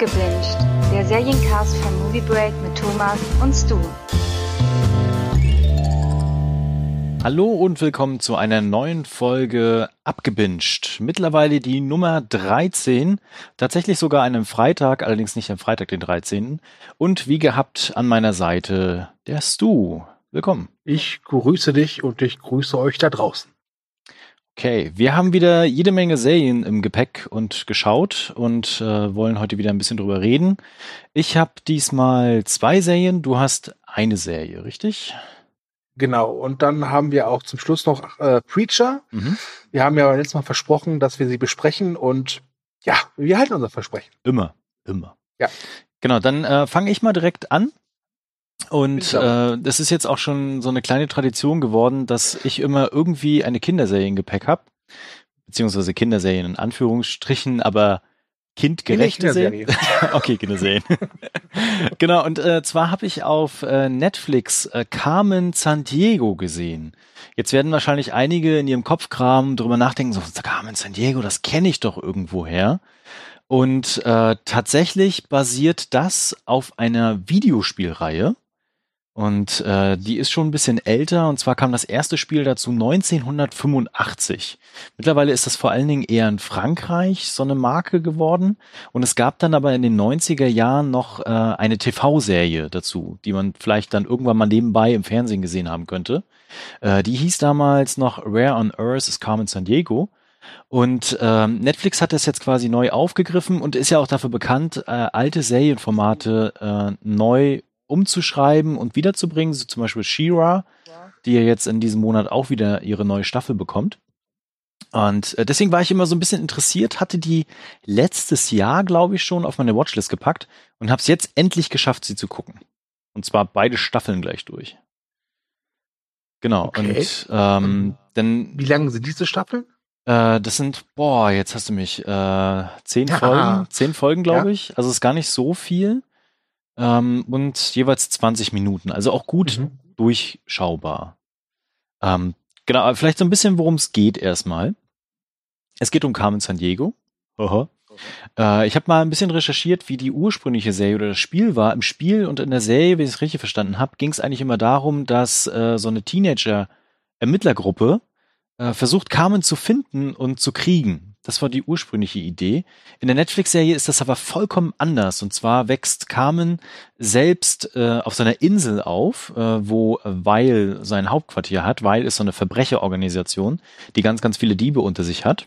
Abgebinged, der Seriencast von Movie Break mit Thomas und Stu. Hallo und willkommen zu einer neuen Folge Abgebinged. Mittlerweile die Nummer 13, tatsächlich sogar an einem Freitag, allerdings nicht am Freitag, den 13. Und wie gehabt an meiner Seite der Stu. Willkommen. Ich grüße dich und ich grüße euch da draußen. Okay, wir haben wieder jede Menge Serien im Gepäck und geschaut und äh, wollen heute wieder ein bisschen drüber reden. Ich habe diesmal zwei Serien, du hast eine Serie, richtig? Genau, und dann haben wir auch zum Schluss noch äh, Preacher. Mhm. Wir haben ja letztes Mal versprochen, dass wir sie besprechen und ja, wir halten unser Versprechen. Immer, immer. Ja. Genau, dann äh, fange ich mal direkt an. Und äh, das ist jetzt auch schon so eine kleine Tradition geworden, dass ich immer irgendwie eine Kinderserie im Gepäck habe. Beziehungsweise Kinderserien in Anführungsstrichen, aber kindgerechte Serien. okay, Kinderserien. genau, und äh, zwar habe ich auf äh, Netflix äh, Carmen San Diego gesehen. Jetzt werden wahrscheinlich einige in ihrem Kopfkram drüber nachdenken, so Carmen San Diego, das kenne ich doch irgendwoher. Und äh, tatsächlich basiert das auf einer Videospielreihe und äh, die ist schon ein bisschen älter. Und zwar kam das erste Spiel dazu 1985. Mittlerweile ist das vor allen Dingen eher in Frankreich so eine Marke geworden. Und es gab dann aber in den 90er Jahren noch äh, eine TV-Serie dazu, die man vielleicht dann irgendwann mal nebenbei im Fernsehen gesehen haben könnte. Äh, die hieß damals noch Rare on Earth is Carmen San Diego. Und ähm, Netflix hat das jetzt quasi neu aufgegriffen und ist ja auch dafür bekannt, äh, alte Serienformate äh, neu umzuschreiben und wiederzubringen, so zum Beispiel She-Ra, die ja jetzt in diesem Monat auch wieder ihre neue Staffel bekommt. Und äh, deswegen war ich immer so ein bisschen interessiert, hatte die letztes Jahr, glaube ich, schon auf meine Watchlist gepackt und habe es jetzt endlich geschafft, sie zu gucken. Und zwar beide Staffeln gleich durch. Genau. Okay. Und ähm, dann. Wie lange sind diese Staffeln? Äh, das sind, boah, jetzt hast du mich, äh, zehn ja. Folgen, zehn Folgen, glaube ja. ich. Also ist gar nicht so viel ähm, und jeweils 20 Minuten. Also auch gut mhm. durchschaubar. Ähm, genau, vielleicht so ein bisschen, worum es geht erstmal. Es geht um Carmen San Diego. Aha. Äh, ich habe mal ein bisschen recherchiert, wie die ursprüngliche Serie oder das Spiel war. Im Spiel und in der Serie, wie ich es richtig verstanden habe, ging es eigentlich immer darum, dass äh, so eine Teenager-Ermittlergruppe äh, versucht, Carmen zu finden und zu kriegen. Das war die ursprüngliche Idee. In der Netflix-Serie ist das aber vollkommen anders. Und zwar wächst Carmen selbst äh, auf seiner Insel auf, äh, wo Weil sein Hauptquartier hat. Weil ist so eine Verbrecherorganisation, die ganz, ganz viele Diebe unter sich hat.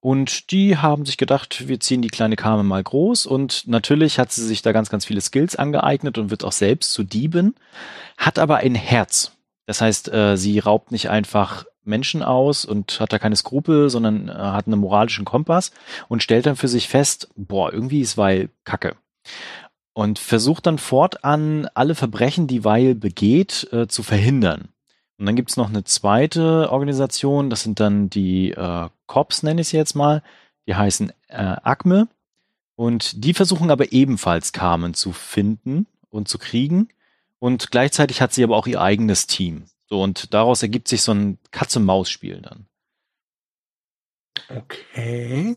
Und die haben sich gedacht, wir ziehen die kleine Carmen mal groß. Und natürlich hat sie sich da ganz, ganz viele Skills angeeignet und wird auch selbst zu Dieben, hat aber ein Herz. Das heißt, äh, sie raubt nicht einfach Menschen aus und hat da keine Skrupel, sondern äh, hat einen moralischen Kompass und stellt dann für sich fest, boah, irgendwie ist Weil Kacke. Und versucht dann fortan alle Verbrechen, die Weil begeht, äh, zu verhindern. Und dann gibt's noch eine zweite Organisation, das sind dann die äh, Cops, nenne ich sie jetzt mal. Die heißen äh, ACME. Und die versuchen aber ebenfalls Carmen zu finden und zu kriegen. Und gleichzeitig hat sie aber auch ihr eigenes Team. So, und daraus ergibt sich so ein Katz-und-Maus-Spiel dann. Okay.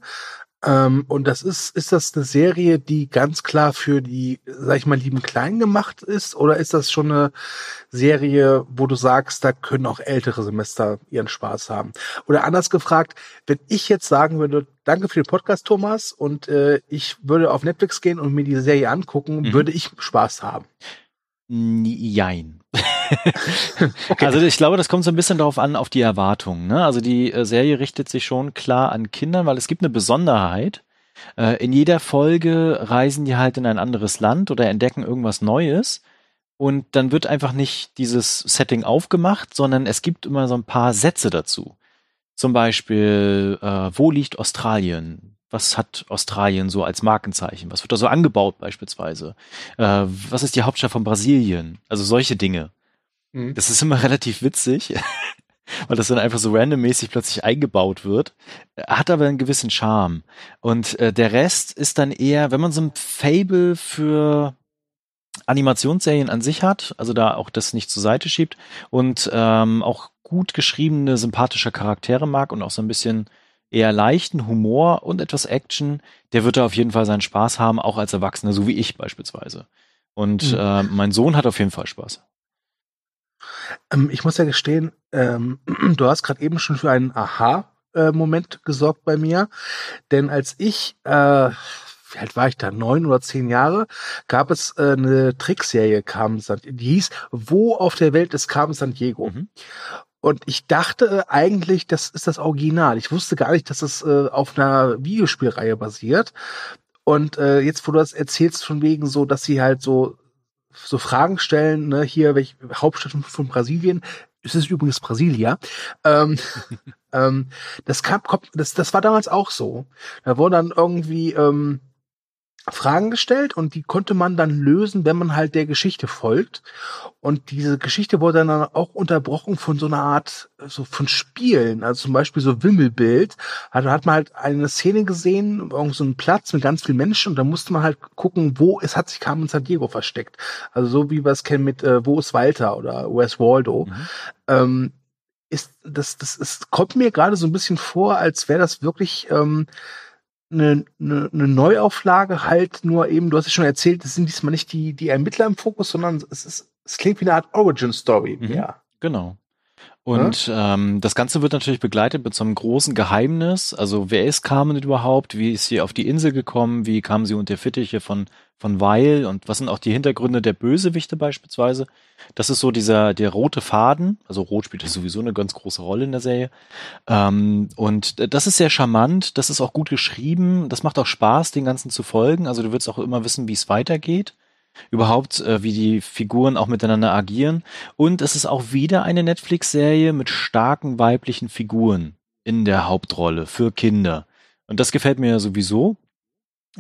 Ähm, und das ist, ist das eine Serie, die ganz klar für die, sag ich mal, lieben Kleinen gemacht ist? Oder ist das schon eine Serie, wo du sagst, da können auch ältere Semester ihren Spaß haben? Oder anders gefragt, wenn ich jetzt sagen würde, danke für den Podcast, Thomas, und äh, ich würde auf Netflix gehen und mir die Serie angucken, mhm. würde ich Spaß haben? Jein. okay. Also ich glaube, das kommt so ein bisschen darauf an, auf die Erwartungen. Ne? Also die äh, Serie richtet sich schon klar an Kindern, weil es gibt eine Besonderheit. Äh, in jeder Folge reisen die halt in ein anderes Land oder entdecken irgendwas Neues. Und dann wird einfach nicht dieses Setting aufgemacht, sondern es gibt immer so ein paar Sätze dazu. Zum Beispiel, äh, wo liegt Australien? Was hat Australien so als Markenzeichen? Was wird da so angebaut beispielsweise? Äh, was ist die Hauptstadt von Brasilien? Also solche Dinge. Mhm. Das ist immer relativ witzig, weil das dann einfach so randommäßig plötzlich eingebaut wird. Hat aber einen gewissen Charme. Und äh, der Rest ist dann eher, wenn man so ein Fable für Animationsserien an sich hat, also da auch das nicht zur Seite schiebt und ähm, auch gut geschriebene, sympathische Charaktere mag und auch so ein bisschen eher leichten Humor und etwas Action, der wird da auf jeden Fall seinen Spaß haben, auch als Erwachsener, so wie ich beispielsweise. Und mhm. äh, mein Sohn hat auf jeden Fall Spaß. Ähm, ich muss ja gestehen, ähm, du hast gerade eben schon für einen Aha-Moment gesorgt bei mir, denn als ich äh, wie alt war ich da, neun oder zehn Jahre, gab es äh, eine Trickserie, Carmen San, die hieß Wo auf der Welt ist Carmen San Diego? Mhm. Und ich dachte äh, eigentlich, das ist das Original. Ich wusste gar nicht, dass es äh, auf einer Videospielreihe basiert. Und äh, jetzt, wo du das erzählst, von wegen so, dass sie halt so so Fragen stellen, ne, hier welche Hauptstadt von Brasilien, es ist übrigens Brasilia. Ähm, ähm, das kam, das, das war damals auch so. Da wurde dann irgendwie ähm, Fragen gestellt und die konnte man dann lösen, wenn man halt der Geschichte folgt. Und diese Geschichte wurde dann auch unterbrochen von so einer Art, so von Spielen. Also zum Beispiel so Wimmelbild. Also hat man halt eine Szene gesehen, irgend so einen Platz mit ganz vielen Menschen und da musste man halt gucken, wo es hat sich Carmen San Diego versteckt. Also so wie wir es kennen mit äh, Wo ist Walter oder Where's Waldo. Mhm. Ähm, ist, das, das, es kommt mir gerade so ein bisschen vor, als wäre das wirklich, ähm, eine, eine, eine Neuauflage halt nur eben, du hast es schon erzählt, es sind diesmal nicht die, die Ermittler im Fokus, sondern es ist, es klingt wie eine Art Origin Story. Mhm, ja. Genau. Und ja? ähm, das Ganze wird natürlich begleitet mit so einem großen Geheimnis. Also wer ist Carmen überhaupt? Wie ist sie auf die Insel gekommen? Wie kam sie unter Fittiche von von Weil? Und was sind auch die Hintergründe der Bösewichte beispielsweise? Das ist so dieser der rote Faden. Also Rot spielt sowieso eine ganz große Rolle in der Serie. Ähm, und das ist sehr charmant. Das ist auch gut geschrieben. Das macht auch Spaß, den ganzen zu folgen. Also du wirst auch immer wissen, wie es weitergeht überhaupt, äh, wie die Figuren auch miteinander agieren. Und es ist auch wieder eine Netflix-Serie mit starken weiblichen Figuren in der Hauptrolle für Kinder. Und das gefällt mir sowieso.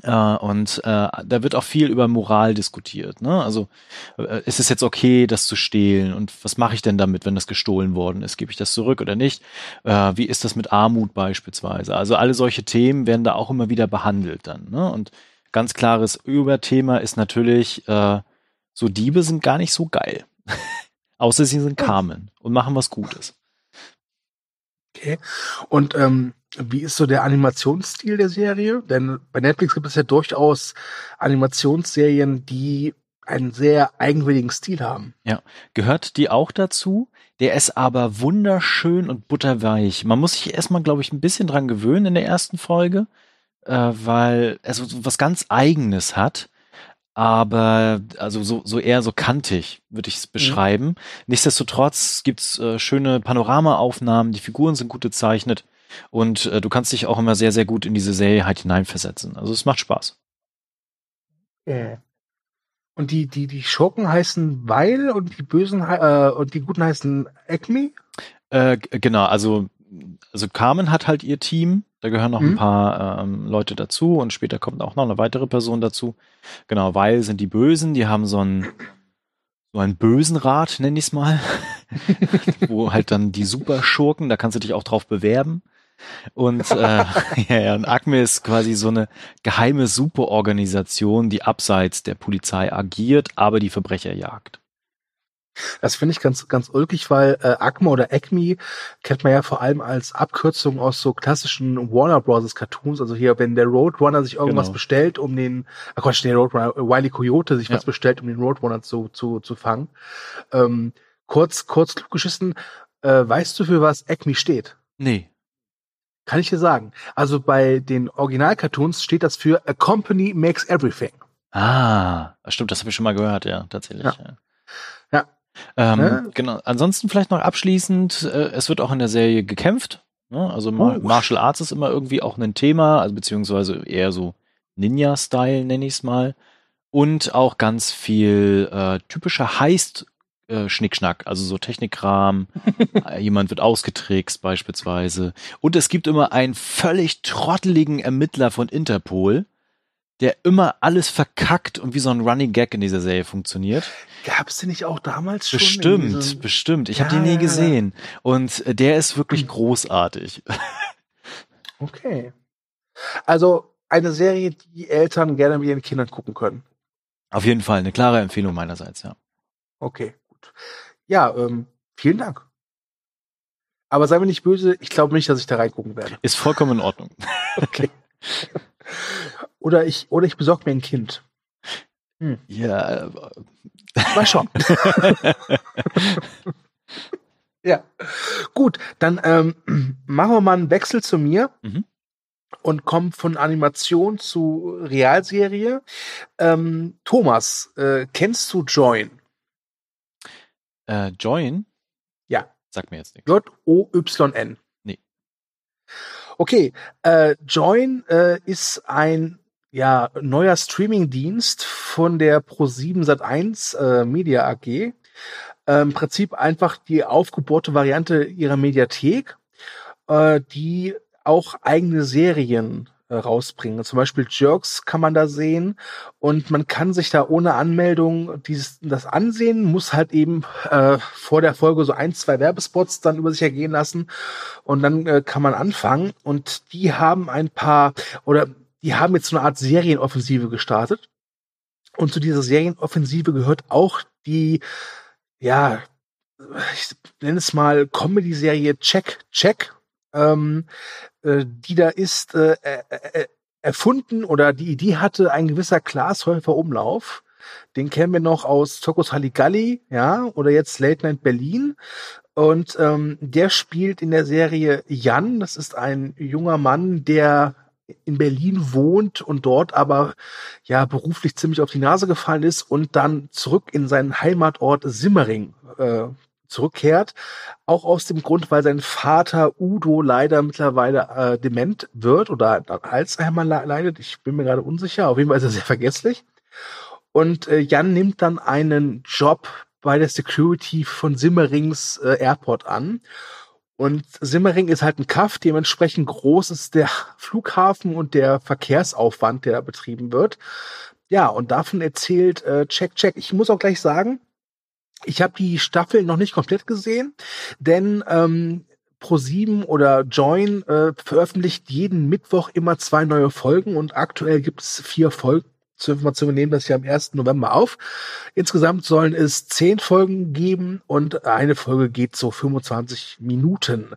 Äh, und äh, da wird auch viel über Moral diskutiert. Ne? Also äh, ist es jetzt okay, das zu stehlen? Und was mache ich denn damit, wenn das gestohlen worden ist? Gebe ich das zurück oder nicht? Äh, wie ist das mit Armut beispielsweise? Also alle solche Themen werden da auch immer wieder behandelt dann. Ne? Und ganz klares Überthema ist natürlich, äh, so Diebe sind gar nicht so geil. Außer sie sind Carmen und machen was Gutes. Okay. Und ähm, wie ist so der Animationsstil der Serie? Denn bei Netflix gibt es ja durchaus Animationsserien, die einen sehr eigenwilligen Stil haben. Ja, gehört die auch dazu? Der ist aber wunderschön und butterweich. Man muss sich erstmal, glaube ich, ein bisschen dran gewöhnen in der ersten Folge äh, weil er so, was ganz Eigenes hat aber also so, so eher so kantig, würde ich es mhm. beschreiben. Mhm. Nichtsdestotrotz gibt's äh, schöne Panoramaaufnahmen, die Figuren sind gut gezeichnet und äh, du kannst dich auch immer sehr, sehr gut in diese Serie halt hineinversetzen. Also es macht Spaß. Yeah. Und die, die, die Schurken heißen Weil und die Bösen äh, und die Guten heißen Acme? Äh, genau, also, also Carmen hat halt ihr Team, da gehören noch mhm. ein paar ähm, Leute dazu und später kommt auch noch eine weitere Person dazu. Genau, weil sind die Bösen, die haben so einen so einen bösen Rat, nenne ich es mal, wo halt dann die Superschurken, da kannst du dich auch drauf bewerben. Und, äh, ja, ja, und ACME ist quasi so eine geheime Superorganisation, die abseits der Polizei agiert, aber die Verbrecher jagt. Das finde ich ganz, ganz ulkig, weil äh, ACMA oder ACME kennt man ja vor allem als Abkürzung aus so klassischen Warner Bros. Cartoons. Also hier, wenn der Roadrunner sich irgendwas genau. bestellt, um den, ach Quatsch, der Roadrunner, Wiley Coyote sich ja. was bestellt, um den Roadrunner zu, zu, zu fangen. Ähm, kurz, kurz geschissen, äh, weißt du, für was ACME steht? Nee. Kann ich dir sagen. Also bei den Original-Cartoons steht das für A Company Makes Everything. Ah, stimmt, das habe ich schon mal gehört, ja, tatsächlich. Ja. ja. Ähm, ja. Genau. Ansonsten vielleicht noch abschließend, äh, es wird auch in der Serie gekämpft. Ne? Also oh. Martial Arts ist immer irgendwie auch ein Thema, also beziehungsweise eher so Ninja-Style, nenne ich es mal. Und auch ganz viel äh, typischer Heist äh, Schnickschnack, also so Technikkram, äh, jemand wird ausgetrickst beispielsweise. Und es gibt immer einen völlig trotteligen Ermittler von Interpol, der immer alles verkackt und wie so ein Running Gag in dieser Serie funktioniert. Gab es den nicht auch damals schon? Bestimmt, bestimmt. Ich ja, habe den nie gesehen. Und äh, der ist wirklich hm. großartig. Okay. Also eine Serie, die Eltern gerne mit ihren Kindern gucken können. Auf jeden Fall eine klare Empfehlung meinerseits, ja. Okay, gut. Ja, ähm, vielen Dank. Aber sei mir nicht böse, ich glaube nicht, dass ich da reingucken werde. Ist vollkommen in Ordnung. Okay. oder ich, oder ich besorge mir ein Kind. Hm. Ja. Äh, Mal schauen. ja. Gut, dann ähm, machen wir mal einen Wechsel zu mir. Mhm. Und kommen von Animation zu Realserie. Ähm, Thomas, äh, kennst du Join? Äh, Join? Ja. Sag mir jetzt nichts. J-O-Y-N. Nee. Okay, äh, Join äh, ist ein ja, neuer Streaming-Dienst von der Pro7 Sat1 äh, Media AG. Äh, Im Prinzip einfach die aufgebohrte Variante ihrer Mediathek, äh, die auch eigene Serien äh, rausbringen. Zum Beispiel Jerks kann man da sehen und man kann sich da ohne Anmeldung dieses, das ansehen, muss halt eben äh, vor der Folge so ein, zwei Werbespots dann über sich ergehen lassen und dann äh, kann man anfangen und die haben ein paar oder die haben jetzt so eine Art Serienoffensive gestartet und zu dieser Serienoffensive gehört auch die, ja, ich nenne es mal Comedy-Serie Check Check ähm, äh, die da ist, äh, äh, äh, erfunden oder die Idee hatte ein gewisser Klaas Häufer Umlauf. Den kennen wir noch aus Zirkus Halligalli, ja, oder jetzt Late Night Berlin. Und ähm, der spielt in der Serie Jan. Das ist ein junger Mann, der in Berlin wohnt und dort aber ja beruflich ziemlich auf die Nase gefallen ist und dann zurück in seinen Heimatort Simmering äh, zurückkehrt. Auch aus dem Grund, weil sein Vater Udo leider mittlerweile äh, dement wird oder an Alzheimer leidet. Ich bin mir gerade unsicher. Auf jeden Fall ist er sehr vergesslich. Und äh, Jan nimmt dann einen Job bei der Security von Simmerings äh, Airport an. Und Simmering ist halt ein Kaff, dementsprechend groß ist der Flughafen und der Verkehrsaufwand, der da betrieben wird. Ja, und davon erzählt äh, Check Check. Ich muss auch gleich sagen, ich habe die Staffel noch nicht komplett gesehen, denn ähm, Pro7 oder Join äh, veröffentlicht jeden Mittwoch immer zwei neue Folgen und aktuell gibt es vier Folgen zur Information, wir nehmen das ja am 1. November auf. Insgesamt sollen es zehn Folgen geben und eine Folge geht so 25 Minuten.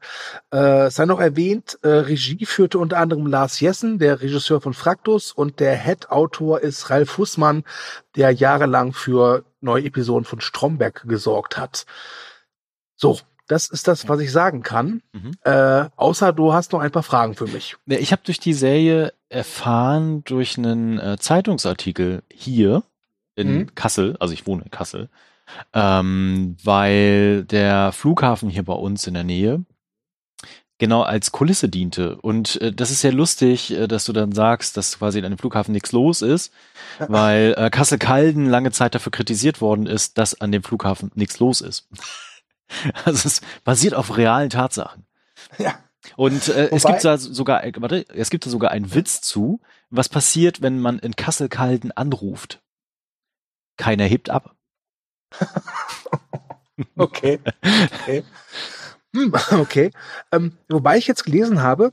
Äh, sei noch erwähnt, äh, Regie führte unter anderem Lars Jessen, der Regisseur von Fraktus und der Head-Autor ist Ralf Fußmann, der jahrelang für neue Episoden von Stromberg gesorgt hat. So, das ist das, was ich sagen kann. Mhm. Äh, außer du hast noch ein paar Fragen für mich. Ich habe durch die Serie erfahren, durch einen äh, Zeitungsartikel hier in mhm. Kassel, also ich wohne in Kassel, ähm, weil der Flughafen hier bei uns in der Nähe genau als Kulisse diente. Und äh, das ist sehr lustig, äh, dass du dann sagst, dass quasi in einem Flughafen nichts los ist, weil äh, Kassel-Calden lange Zeit dafür kritisiert worden ist, dass an dem Flughafen nichts los ist. Also es basiert auf realen Tatsachen. Ja. Und äh, es gibt da sogar, äh, warte, es gibt da sogar einen Witz zu, was passiert, wenn man in Kassel-Calden anruft. Keiner hebt ab. okay. Okay. Hm, okay. Ähm, wobei ich jetzt gelesen habe,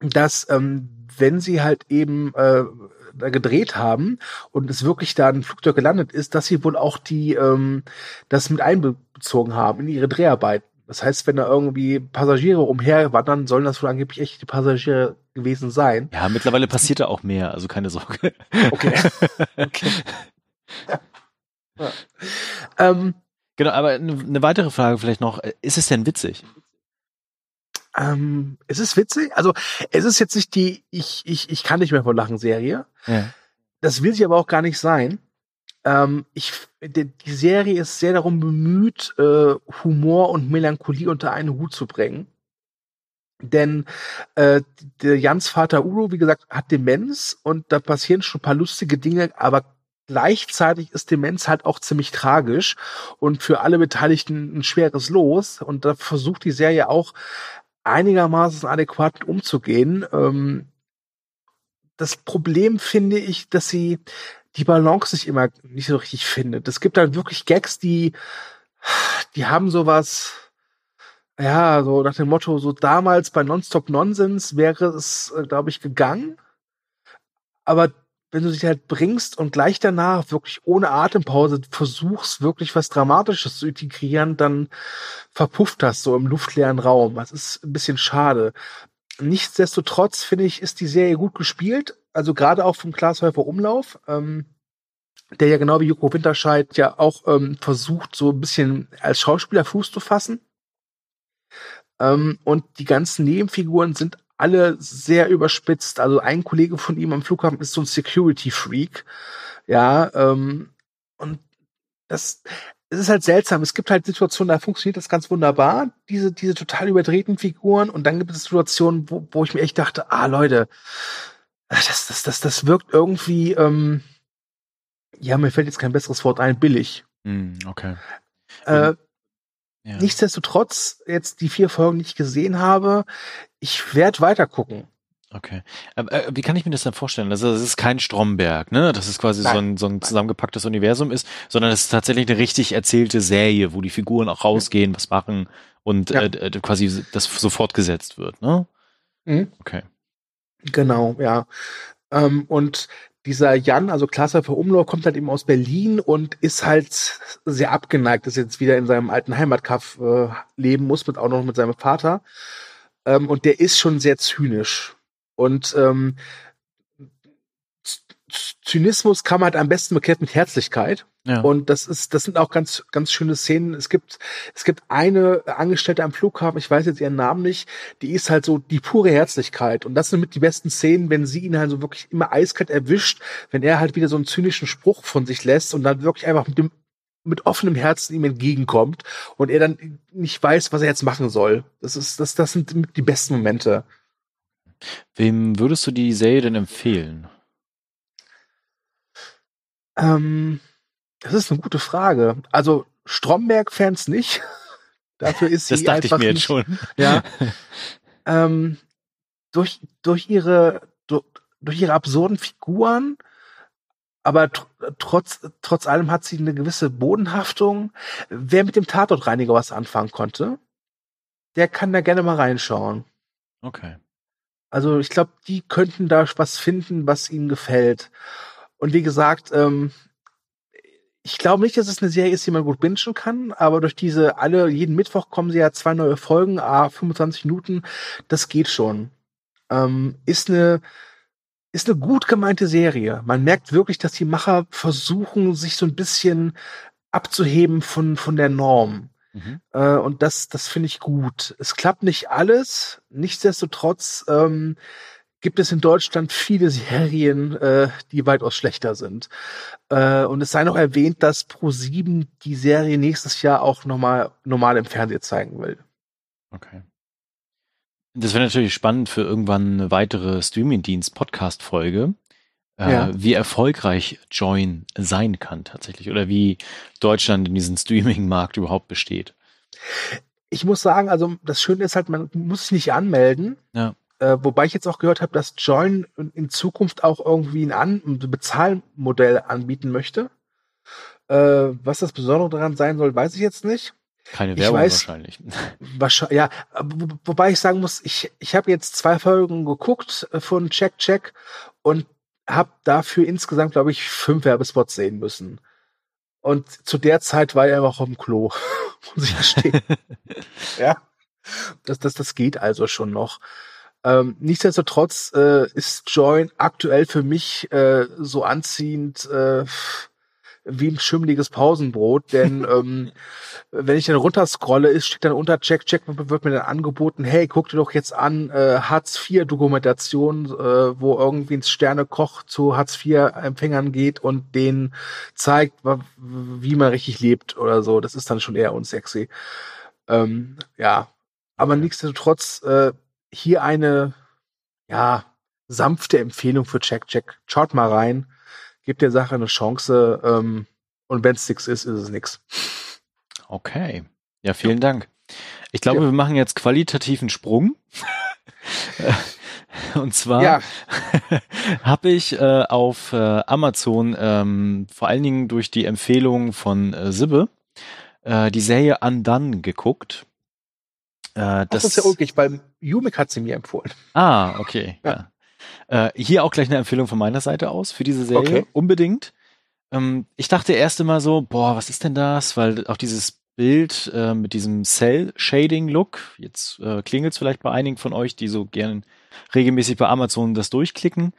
dass ähm, wenn sie halt eben äh, gedreht haben und es wirklich da ein Flugzeug gelandet ist, dass sie wohl auch die ähm, das mit einbezogen haben in ihre Dreharbeiten. Das heißt, wenn da irgendwie Passagiere umherwandern, sollen das wohl angeblich echt die Passagiere gewesen sein. Ja, mittlerweile passiert da auch mehr, also keine Sorge. Okay. okay. Ja. Ja. Ähm, genau, aber eine weitere Frage vielleicht noch. Ist es denn witzig? Ähm, es ist witzig. Also es ist jetzt nicht die ich ich ich kann nicht mehr vor Lachen Serie. Ja. Das will sie aber auch gar nicht sein. Ähm, ich die, die Serie ist sehr darum bemüht, äh, Humor und Melancholie unter einen Hut zu bringen. Denn äh, der Jans Vater Udo, wie gesagt, hat Demenz und da passieren schon ein paar lustige Dinge, aber gleichzeitig ist Demenz halt auch ziemlich tragisch und für alle Beteiligten ein schweres Los. Und da versucht die Serie auch einigermaßen adäquat umzugehen. Ähm, das Problem finde ich, dass sie die Balance nicht immer nicht so richtig findet. Es gibt dann wirklich Gags, die, die haben sowas, ja, so nach dem Motto, so damals bei Nonstop Nonsense wäre es, äh, glaube ich, gegangen. Aber wenn du dich halt bringst und gleich danach wirklich ohne Atempause versuchst, wirklich was Dramatisches zu integrieren, dann verpufft das so im luftleeren Raum. Das ist ein bisschen schade. Nichtsdestotrotz finde ich, ist die Serie gut gespielt. Also gerade auch vom Glashäufer Umlauf, ähm, der ja genau wie Joko Winterscheid ja auch ähm, versucht, so ein bisschen als Schauspieler Fuß zu fassen. Ähm, und die ganzen Nebenfiguren sind alle sehr überspitzt. Also ein Kollege von ihm am Flughafen ist so ein Security Freak. Ja, ähm, und das, es ist halt seltsam. Es gibt halt Situationen, da funktioniert das ganz wunderbar, diese, diese total überdrehten Figuren. Und dann gibt es Situationen, wo, wo ich mir echt dachte, ah, Leute, das, das, das, das wirkt irgendwie, ähm, ja, mir fällt jetzt kein besseres Wort ein, billig. Mm, okay. Äh, ja. Nichtsdestotrotz, jetzt die vier Folgen, die ich gesehen habe, ich werde weiter gucken. Okay. Äh, wie kann ich mir das dann vorstellen? Also das ist kein Stromberg, ne? Das ist quasi Nein. so ein, so ein zusammengepacktes Universum ist, sondern es ist tatsächlich eine richtig erzählte Serie, wo die Figuren auch rausgehen, was machen und ja. äh, quasi das so fortgesetzt wird, ne? Mhm. Okay. Genau, ja. Ähm, und dieser Jan, also Klasse für Umlauf, kommt halt eben aus Berlin und ist halt sehr abgeneigt, dass er jetzt wieder in seinem alten Heimatkaff äh, leben muss, mit auch noch mit seinem Vater. Ähm, und der ist schon sehr zynisch. Und ähm, Zynismus kann man halt am besten bekehrt mit Herzlichkeit. Ja. Und das ist, das sind auch ganz, ganz schöne Szenen. Es gibt, es gibt eine Angestellte am Flughafen, ich weiß jetzt ihren Namen nicht, die ist halt so die pure Herzlichkeit. Und das sind mit die besten Szenen, wenn sie ihn halt so wirklich immer eiskalt erwischt, wenn er halt wieder so einen zynischen Spruch von sich lässt und dann wirklich einfach mit dem, mit offenem Herzen ihm entgegenkommt und er dann nicht weiß, was er jetzt machen soll. Das ist, das, das sind die besten Momente. Wem würdest du die Serie denn empfehlen? Ähm, das ist eine gute Frage. Also Stromberg-Fans nicht. Dafür ist sie das dachte einfach ich mir nicht, jetzt schon. Ja. ähm, durch, durch ihre, durch, durch ihre absurden Figuren, aber tr trotz, trotz allem hat sie eine gewisse Bodenhaftung. Wer mit dem Tatortreiniger was anfangen konnte, der kann da gerne mal reinschauen. Okay. Also ich glaube, die könnten da was finden, was ihnen gefällt. Und wie gesagt, ähm, ich glaube nicht, dass es eine Serie ist, die man gut bingen kann, aber durch diese alle, jeden Mittwoch kommen sie ja zwei neue Folgen, a 25 Minuten, das geht schon. Ähm, ist eine, ist eine gut gemeinte Serie. Man merkt wirklich, dass die Macher versuchen, sich so ein bisschen abzuheben von, von der Norm. Mhm. Äh, und das, das finde ich gut. Es klappt nicht alles. Nichtsdestotrotz ähm, gibt es in Deutschland viele Serien, äh, die weitaus schlechter sind. Äh, und es sei noch erwähnt, dass Pro7 die Serie nächstes Jahr auch nochmal normal im Fernsehen zeigen will. Okay. Das wäre natürlich spannend für irgendwann eine weitere Streamingdienst-Podcast-Folge, äh, ja. wie erfolgreich Join sein kann tatsächlich oder wie Deutschland in diesem Streaming-Markt überhaupt besteht. Ich muss sagen, also das Schöne ist halt, man muss sich nicht anmelden. Ja. Äh, wobei ich jetzt auch gehört habe, dass Join in Zukunft auch irgendwie ein, An ein Bezahlmodell anbieten möchte. Äh, was das Besondere daran sein soll, weiß ich jetzt nicht. Keine Werbung weiß, wahrscheinlich. wahrscheinlich. Ja, wo, wobei ich sagen muss, ich, ich habe jetzt zwei Folgen geguckt äh, von Check Check und habe dafür insgesamt, glaube ich, fünf Werbespots sehen müssen. Und zu der Zeit war er einfach auf dem Klo, muss ich verstehen. ja. Das, das, das geht also schon noch. Ähm, nichtsdestotrotz äh, ist Join aktuell für mich äh, so anziehend äh, wie ein schimmeliges Pausenbrot, denn ähm, wenn ich dann runterscrolle, ist steht dann unter Check Check wird mir dann angeboten, hey, guck dir doch jetzt an äh, Hartz IV Dokumentation, äh, wo irgendwie ein Sternekoch zu Hartz IV Empfängern geht und denen zeigt, wie man richtig lebt oder so. Das ist dann schon eher unsexy. Ähm, ja, aber nichtsdestotrotz äh, hier eine, ja, sanfte Empfehlung für Check Check. Schaut mal rein, gebt der Sache eine Chance ähm, und wenn es nix ist, ist es nix. Okay. Ja, vielen ja. Dank. Ich glaube, ja. wir machen jetzt qualitativen Sprung. Und zwar ja. habe ich äh, auf äh, Amazon ähm, vor allen Dingen durch die Empfehlung von äh, Sibbe äh, die Serie Undone geguckt. Äh, das, das ist ja ulkig, weil Yumik hat sie mir empfohlen. Ah, okay. Ja. Äh, hier auch gleich eine Empfehlung von meiner Seite aus für diese Serie. Okay. Unbedingt. Ähm, ich dachte erst immer so, boah, was ist denn das? Weil auch dieses Bild äh, mit diesem Cell-Shading-Look, jetzt äh, klingelt es vielleicht bei einigen von euch, die so gern regelmäßig bei Amazon das durchklicken.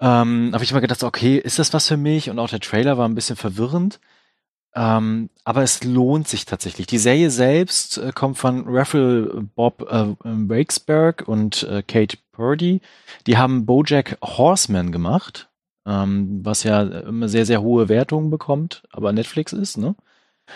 Ähm, habe ich mal gedacht, okay, ist das was für mich? Und auch der Trailer war ein bisschen verwirrend. Ähm, aber es lohnt sich tatsächlich. Die Serie selbst äh, kommt von Raphael Bob äh, Wakesberg und äh, Kate Purdy. Die haben Bojack Horseman gemacht, ähm, was ja immer sehr, sehr hohe Wertungen bekommt, aber Netflix ist, ne?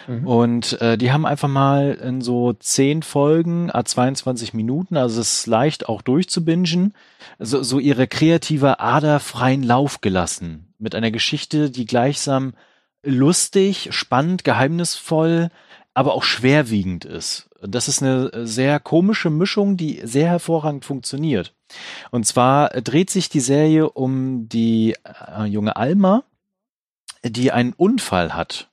Mhm. Und äh, die haben einfach mal in so zehn Folgen, a 22 Minuten, also es ist leicht auch durchzubingen, so, so ihre kreative Ader freien Lauf gelassen. Mit einer Geschichte, die gleichsam lustig, spannend, geheimnisvoll, aber auch schwerwiegend ist. Das ist eine sehr komische Mischung, die sehr hervorragend funktioniert. Und zwar dreht sich die Serie um die äh, junge Alma, die einen Unfall hat,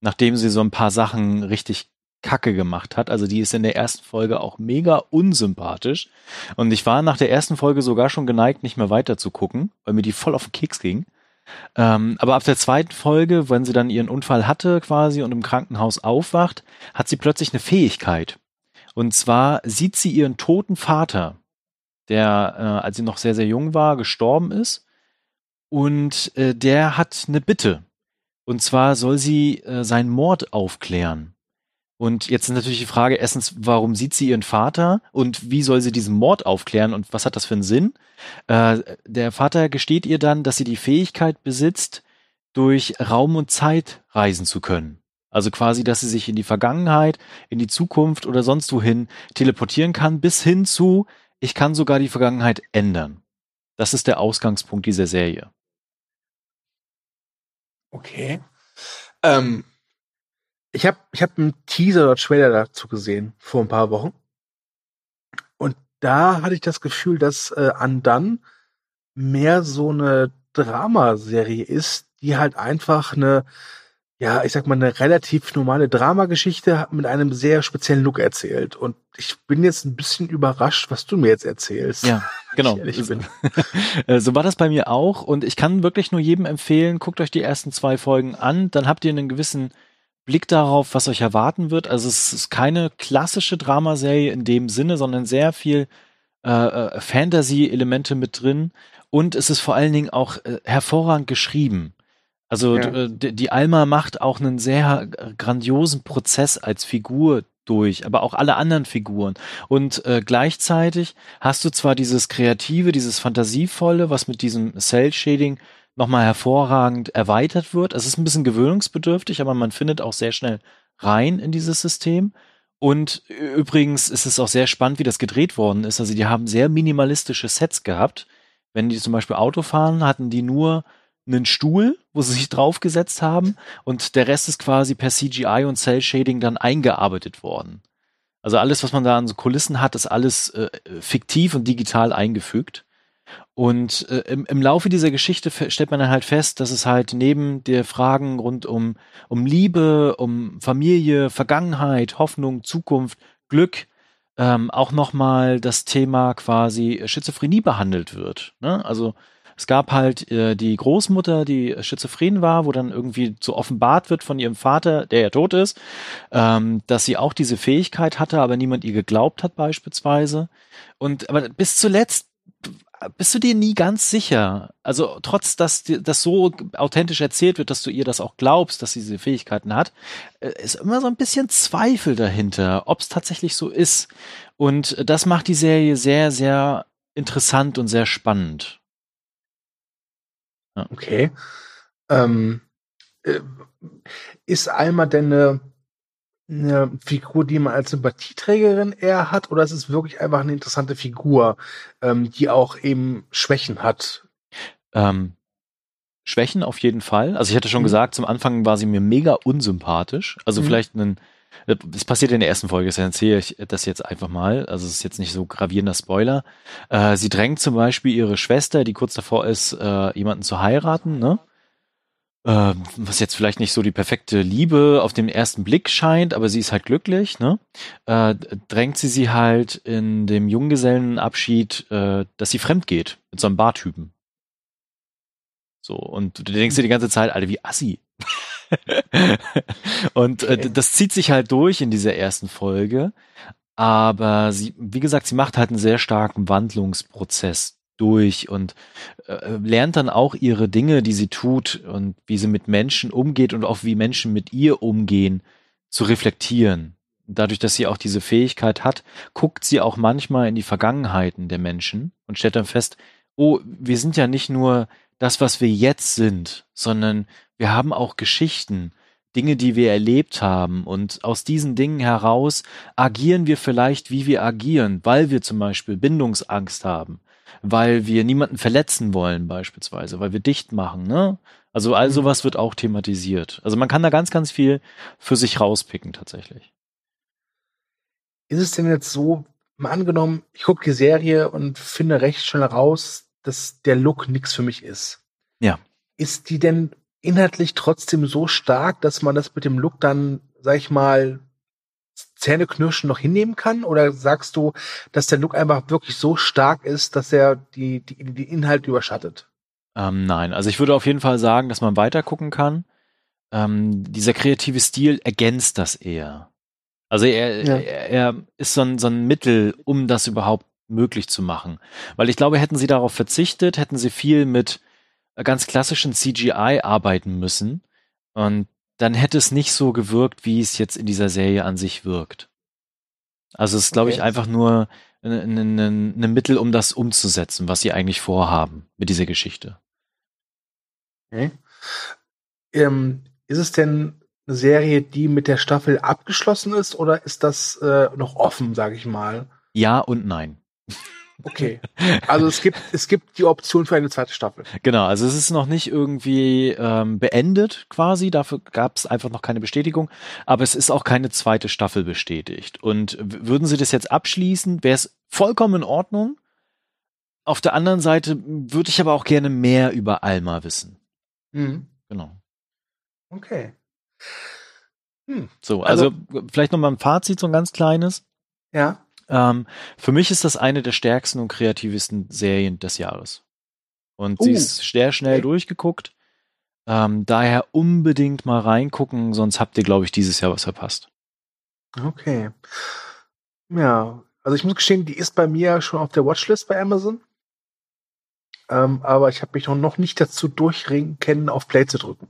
nachdem sie so ein paar Sachen richtig Kacke gemacht hat. Also die ist in der ersten Folge auch mega unsympathisch. Und ich war nach der ersten Folge sogar schon geneigt, nicht mehr weiter zu gucken, weil mir die voll auf den Keks ging. Ähm, aber ab der zweiten Folge, wenn sie dann ihren Unfall hatte quasi und im Krankenhaus aufwacht, hat sie plötzlich eine Fähigkeit. Und zwar sieht sie ihren toten Vater, der, äh, als sie noch sehr, sehr jung war, gestorben ist. Und äh, der hat eine Bitte. Und zwar soll sie äh, seinen Mord aufklären. Und jetzt ist natürlich die Frage, erstens, warum sieht sie ihren Vater und wie soll sie diesen Mord aufklären und was hat das für einen Sinn? Äh, der Vater gesteht ihr dann, dass sie die Fähigkeit besitzt, durch Raum und Zeit reisen zu können. Also quasi, dass sie sich in die Vergangenheit, in die Zukunft oder sonst wohin teleportieren kann, bis hin zu, ich kann sogar die Vergangenheit ändern. Das ist der Ausgangspunkt dieser Serie. Okay. Ähm, ich habe ich hab einen Teaser oder Trailer dazu gesehen vor ein paar Wochen. Und da hatte ich das Gefühl, dass äh, Undone mehr so eine Dramaserie ist, die halt einfach eine, ja, ich sag mal, eine relativ normale Dramageschichte mit einem sehr speziellen Look erzählt. Und ich bin jetzt ein bisschen überrascht, was du mir jetzt erzählst. Ja, genau. Äh, so war das bei mir auch. Und ich kann wirklich nur jedem empfehlen, guckt euch die ersten zwei Folgen an, dann habt ihr einen gewissen Blick darauf, was euch erwarten wird. Also es ist keine klassische Dramaserie in dem Sinne, sondern sehr viel äh, äh, Fantasy-Elemente mit drin. Und es ist vor allen Dingen auch äh, hervorragend geschrieben. Also ja. Äh, die Alma macht auch einen sehr grandiosen Prozess als Figur durch, aber auch alle anderen Figuren. Und äh, gleichzeitig hast du zwar dieses Kreative, dieses Fantasievolle, was mit diesem Cell-Shading nochmal hervorragend erweitert wird. Es ist ein bisschen gewöhnungsbedürftig, aber man findet auch sehr schnell rein in dieses System. Und übrigens ist es auch sehr spannend, wie das gedreht worden ist. Also die haben sehr minimalistische Sets gehabt. Wenn die zum Beispiel Auto fahren, hatten die nur einen Stuhl, wo sie sich draufgesetzt haben und der Rest ist quasi per CGI und Cell Shading dann eingearbeitet worden. Also alles, was man da an so Kulissen hat, ist alles äh, fiktiv und digital eingefügt. Und äh, im, im Laufe dieser Geschichte stellt man dann halt fest, dass es halt neben der Fragen rund um, um Liebe, um Familie, Vergangenheit, Hoffnung, Zukunft, Glück, ähm, auch nochmal das Thema quasi Schizophrenie behandelt wird. Ne? Also es gab halt äh, die Großmutter, die schizophren war, wo dann irgendwie so offenbart wird von ihrem Vater, der ja tot ist, ähm, dass sie auch diese Fähigkeit hatte, aber niemand ihr geglaubt hat beispielsweise. Und aber bis zuletzt bist du dir nie ganz sicher. Also trotz, dass das so authentisch erzählt wird, dass du ihr das auch glaubst, dass sie diese Fähigkeiten hat, äh, ist immer so ein bisschen Zweifel dahinter, ob es tatsächlich so ist. Und das macht die Serie sehr, sehr interessant und sehr spannend. Ja. Okay. Ähm, äh, ist Alma denn eine eine Figur, die man als Sympathieträgerin eher hat, oder ist es wirklich einfach eine interessante Figur, ähm, die auch eben Schwächen hat? Ähm, Schwächen auf jeden Fall. Also ich hatte schon mhm. gesagt, zum Anfang war sie mir mega unsympathisch. Also mhm. vielleicht ein, das passiert in der ersten Folge, deswegen erzähle ich das jetzt einfach mal. Also es ist jetzt nicht so gravierender Spoiler. Äh, sie drängt zum Beispiel ihre Schwester, die kurz davor ist, äh, jemanden zu heiraten, ne? Äh, was jetzt vielleicht nicht so die perfekte Liebe auf den ersten Blick scheint, aber sie ist halt glücklich, ne? Äh, drängt sie sie halt in dem Junggesellenabschied, äh, dass sie fremd geht mit so einem Bartypen. So, und du denkst dir die ganze Zeit, Alter, wie assi. und äh, das zieht sich halt durch in dieser ersten Folge. Aber sie, wie gesagt, sie macht halt einen sehr starken Wandlungsprozess durch und äh, lernt dann auch ihre Dinge, die sie tut und wie sie mit Menschen umgeht und auch wie Menschen mit ihr umgehen, zu reflektieren. Dadurch, dass sie auch diese Fähigkeit hat, guckt sie auch manchmal in die Vergangenheiten der Menschen und stellt dann fest, oh, wir sind ja nicht nur das, was wir jetzt sind, sondern wir haben auch Geschichten, Dinge, die wir erlebt haben. Und aus diesen Dingen heraus agieren wir vielleicht, wie wir agieren, weil wir zum Beispiel Bindungsangst haben, weil wir niemanden verletzen wollen beispielsweise, weil wir dicht machen. Ne? Also all mhm. sowas wird auch thematisiert. Also man kann da ganz, ganz viel für sich rauspicken tatsächlich. Ist es denn jetzt so, mal angenommen, ich gucke die Serie und finde recht schnell raus, dass der Look nichts für mich ist. Ja. Ist die denn inhaltlich trotzdem so stark, dass man das mit dem Look dann, sag ich mal, Zähneknirschen noch hinnehmen kann? Oder sagst du, dass der Look einfach wirklich so stark ist, dass er die, die, die Inhalte überschattet? Ähm, nein, also ich würde auf jeden Fall sagen, dass man weiter gucken kann. Ähm, dieser kreative Stil ergänzt das eher. Also er, ja. er, er ist so ein, so ein Mittel, um das überhaupt möglich zu machen. Weil ich glaube, hätten sie darauf verzichtet, hätten sie viel mit ganz klassischen CGI arbeiten müssen. Und dann hätte es nicht so gewirkt, wie es jetzt in dieser Serie an sich wirkt. Also es ist, glaube okay. ich, einfach nur ein, Mittel, um das umzusetzen, was sie eigentlich vorhaben mit dieser Geschichte. Okay. Ähm, ist es denn eine Serie, die mit der Staffel abgeschlossen ist oder ist das äh, noch offen, sage ich mal? Ja und nein. Okay. Also es gibt, es gibt die Option für eine zweite Staffel. Genau, also es ist noch nicht irgendwie ähm, beendet quasi, dafür gab es einfach noch keine Bestätigung, aber es ist auch keine zweite Staffel bestätigt. Und würden sie das jetzt abschließen, wäre es vollkommen in Ordnung. Auf der anderen Seite würde ich aber auch gerne mehr über Alma wissen. Mhm. Genau. Okay. Hm. So, also, also vielleicht noch mal ein Fazit, so ein ganz kleines. Ja. Ähm, für mich ist das eine der stärksten und kreativsten Serien des Jahres. Und uh, sie ist sehr schnell okay. durchgeguckt. Ähm, daher unbedingt mal reingucken, sonst habt ihr, glaube ich, dieses Jahr was verpasst. Okay. Ja, also ich muss gestehen, die ist bei mir schon auf der Watchlist bei Amazon. Ähm, aber ich habe mich noch nicht dazu durchringen können, auf Play zu drücken.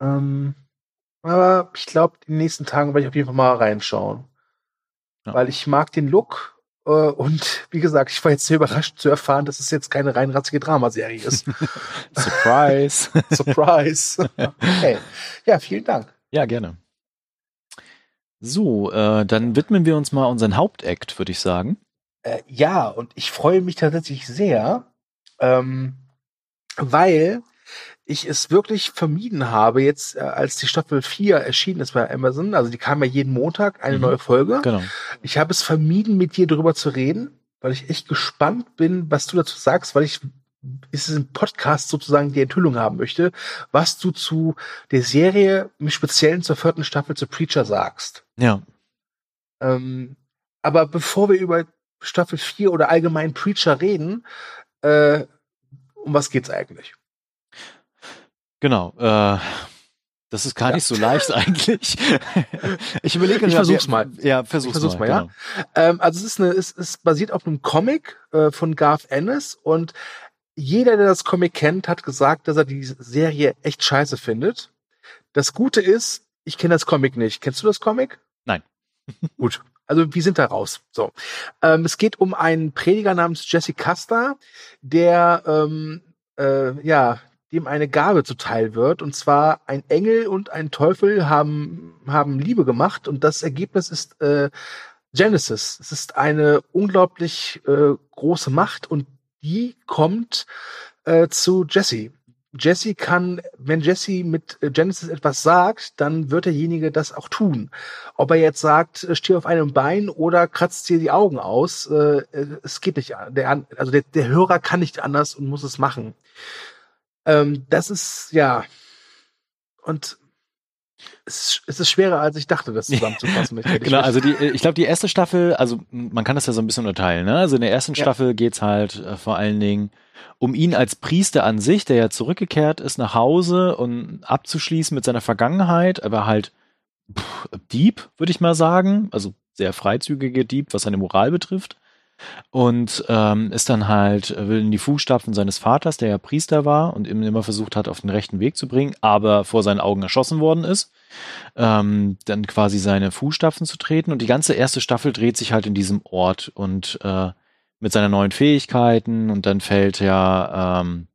Ähm, aber ich glaube, in den nächsten Tagen werde ich auf jeden Fall mal reinschauen. Ja. Weil ich mag den Look äh, und wie gesagt, ich war jetzt sehr überrascht zu erfahren, dass es jetzt keine reinratzige Dramaserie ist. Surprise. Surprise. okay. Ja, vielen Dank. Ja, gerne. So, äh, dann widmen wir uns mal unseren Hauptakt, würde ich sagen. Äh, ja, und ich freue mich tatsächlich sehr, ähm, weil ich es wirklich vermieden habe, jetzt äh, als die Staffel 4 erschienen ist bei Amazon, also die kam ja jeden Montag eine mhm. neue Folge. Genau. Ich habe es vermieden, mit dir darüber zu reden, weil ich echt gespannt bin, was du dazu sagst, weil ich ist es ein Podcast sozusagen die Enthüllung haben möchte, was du zu der Serie im Speziellen zur vierten Staffel zu Preacher sagst. Ja. Ähm, aber bevor wir über Staffel 4 oder allgemein Preacher reden, äh, um was geht's eigentlich? Genau. Äh, das ist gar ja. nicht so leicht eigentlich. ich überlege, ich versuch's mal. Ja, versuch's, ich versuch's mal. mal genau. ja. Ähm, also es ist eine, es ist basiert auf einem Comic äh, von Garth Ennis und jeder, der das Comic kennt, hat gesagt, dass er die Serie echt scheiße findet. Das Gute ist, ich kenne das Comic nicht. Kennst du das Comic? Nein. Gut. Also wir sind da raus. So, ähm, es geht um einen Prediger namens Jesse Custer, der ähm, äh, ja dem eine Gabe zuteil wird. Und zwar ein Engel und ein Teufel haben, haben Liebe gemacht und das Ergebnis ist äh, Genesis. Es ist eine unglaublich äh, große Macht und die kommt äh, zu Jesse. Jesse kann, wenn Jesse mit äh, Genesis etwas sagt, dann wird derjenige das auch tun. Ob er jetzt sagt, äh, steh auf einem Bein oder kratzt dir die Augen aus, äh, es geht nicht. Der, also der, der Hörer kann nicht anders und muss es machen. Ähm, das ist, ja. Und es, es ist schwerer, als ich dachte, das zusammenzufassen. genau, also die, ich glaube, die erste Staffel, also man kann das ja so ein bisschen unterteilen. Ne? Also in der ersten ja. Staffel geht's halt äh, vor allen Dingen um ihn als Priester an sich, der ja zurückgekehrt ist nach Hause und abzuschließen mit seiner Vergangenheit, aber halt pff, Dieb, würde ich mal sagen. Also sehr freizügige Dieb, was seine Moral betrifft und ähm, ist dann halt, will in die Fußstapfen seines Vaters, der ja Priester war und ihm immer versucht hat, auf den rechten Weg zu bringen, aber vor seinen Augen erschossen worden ist, ähm, dann quasi seine Fußstapfen zu treten. Und die ganze erste Staffel dreht sich halt in diesem Ort und äh, mit seinen neuen Fähigkeiten und dann fällt ja ähm,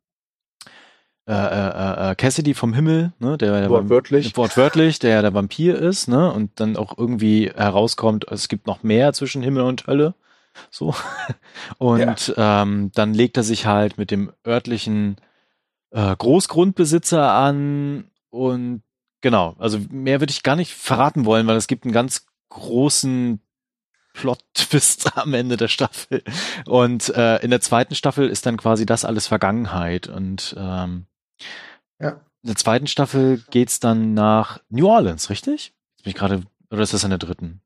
äh, äh, äh, Cassidy vom Himmel, ne, der wortwörtlich, wortwörtlich, der der Vampir ist, ne, und dann auch irgendwie herauskommt, es gibt noch mehr zwischen Himmel und Hölle. So. Und ja. ähm, dann legt er sich halt mit dem örtlichen äh, Großgrundbesitzer an und genau, also mehr würde ich gar nicht verraten wollen, weil es gibt einen ganz großen Plot-Twist am Ende der Staffel. Und äh, in der zweiten Staffel ist dann quasi das alles Vergangenheit. Und ähm, ja. in der zweiten Staffel geht's dann nach New Orleans, richtig? Jetzt bin ich gerade, oder ist das in der dritten?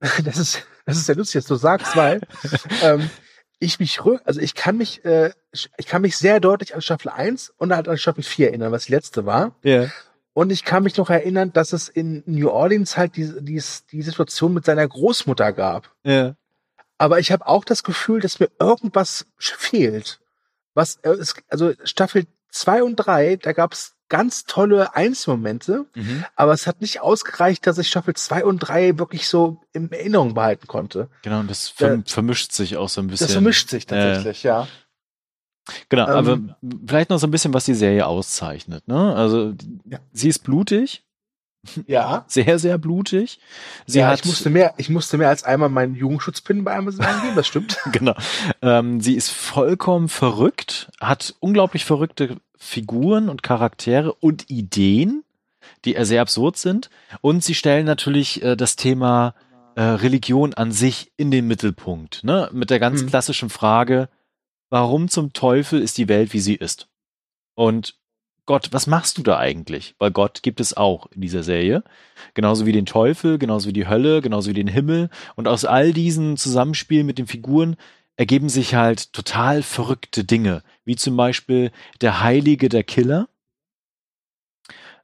Das ist, das ist ja lustig, dass du sagst, weil ähm, ich mich also ich kann mich, äh, ich kann mich sehr deutlich an Staffel 1 und halt an Staffel 4 erinnern, was die letzte war. Ja. Yeah. Und ich kann mich noch erinnern, dass es in New Orleans halt die, die, die Situation mit seiner Großmutter gab. Ja. Yeah. Aber ich habe auch das Gefühl, dass mir irgendwas fehlt. Was, äh, also Staffel 2 und 3, da gab es ganz tolle Einzelmomente, mhm. aber es hat nicht ausgereicht, dass ich Staffel 2 und 3 wirklich so in Erinnerung behalten konnte. Genau, und das verm da, vermischt sich auch so ein bisschen. Das vermischt sich tatsächlich, äh, ja. Genau, ähm, aber vielleicht noch so ein bisschen, was die Serie auszeichnet. Ne? Also ja. sie ist blutig. Ja. Sehr, sehr blutig. Sie ja, hat, ich musste mehr, ich musste mehr als einmal meinen Jugendschutzpin bei Amazon eingeben, das stimmt. genau. Ähm, sie ist vollkommen verrückt, hat unglaublich verrückte Figuren und Charaktere und Ideen, die sehr absurd sind. Und sie stellen natürlich äh, das Thema äh, Religion an sich in den Mittelpunkt. Ne? Mit der ganz mhm. klassischen Frage, warum zum Teufel ist die Welt, wie sie ist? Und Gott, was machst du da eigentlich? Weil Gott gibt es auch in dieser Serie. Genauso wie den Teufel, genauso wie die Hölle, genauso wie den Himmel. Und aus all diesen Zusammenspielen mit den Figuren ergeben sich halt total verrückte Dinge, wie zum Beispiel der Heilige der Killer,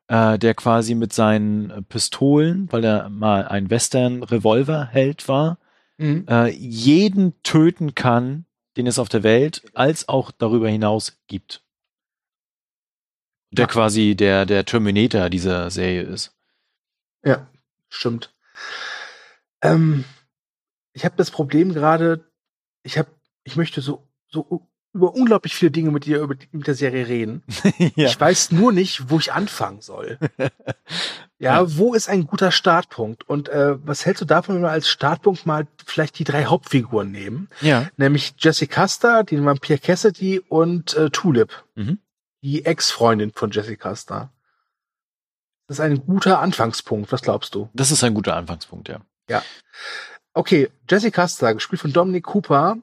äh, der quasi mit seinen Pistolen, weil er mal ein Western-Revolver-Held war, mhm. äh, jeden töten kann, den es auf der Welt als auch darüber hinaus gibt. Der ja. quasi der, der Terminator dieser Serie ist. Ja, stimmt. Ähm, ich habe das Problem gerade, ich habe, ich möchte so, so über unglaublich viele Dinge mit dir, über mit der Serie reden. ja. Ich weiß nur nicht, wo ich anfangen soll. ja, ja, wo ist ein guter Startpunkt? Und äh, was hältst du davon, wenn wir als Startpunkt mal vielleicht die drei Hauptfiguren nehmen? Ja. Nämlich Jesse Custer, den Vampir Cassidy und äh, Tulip, mhm. Die Ex-Freundin von Jesse Custer. Das ist ein guter Anfangspunkt. Was glaubst du? Das ist ein guter Anfangspunkt, ja. Ja. Okay, Jesse Custer, gespielt von Dominic Cooper,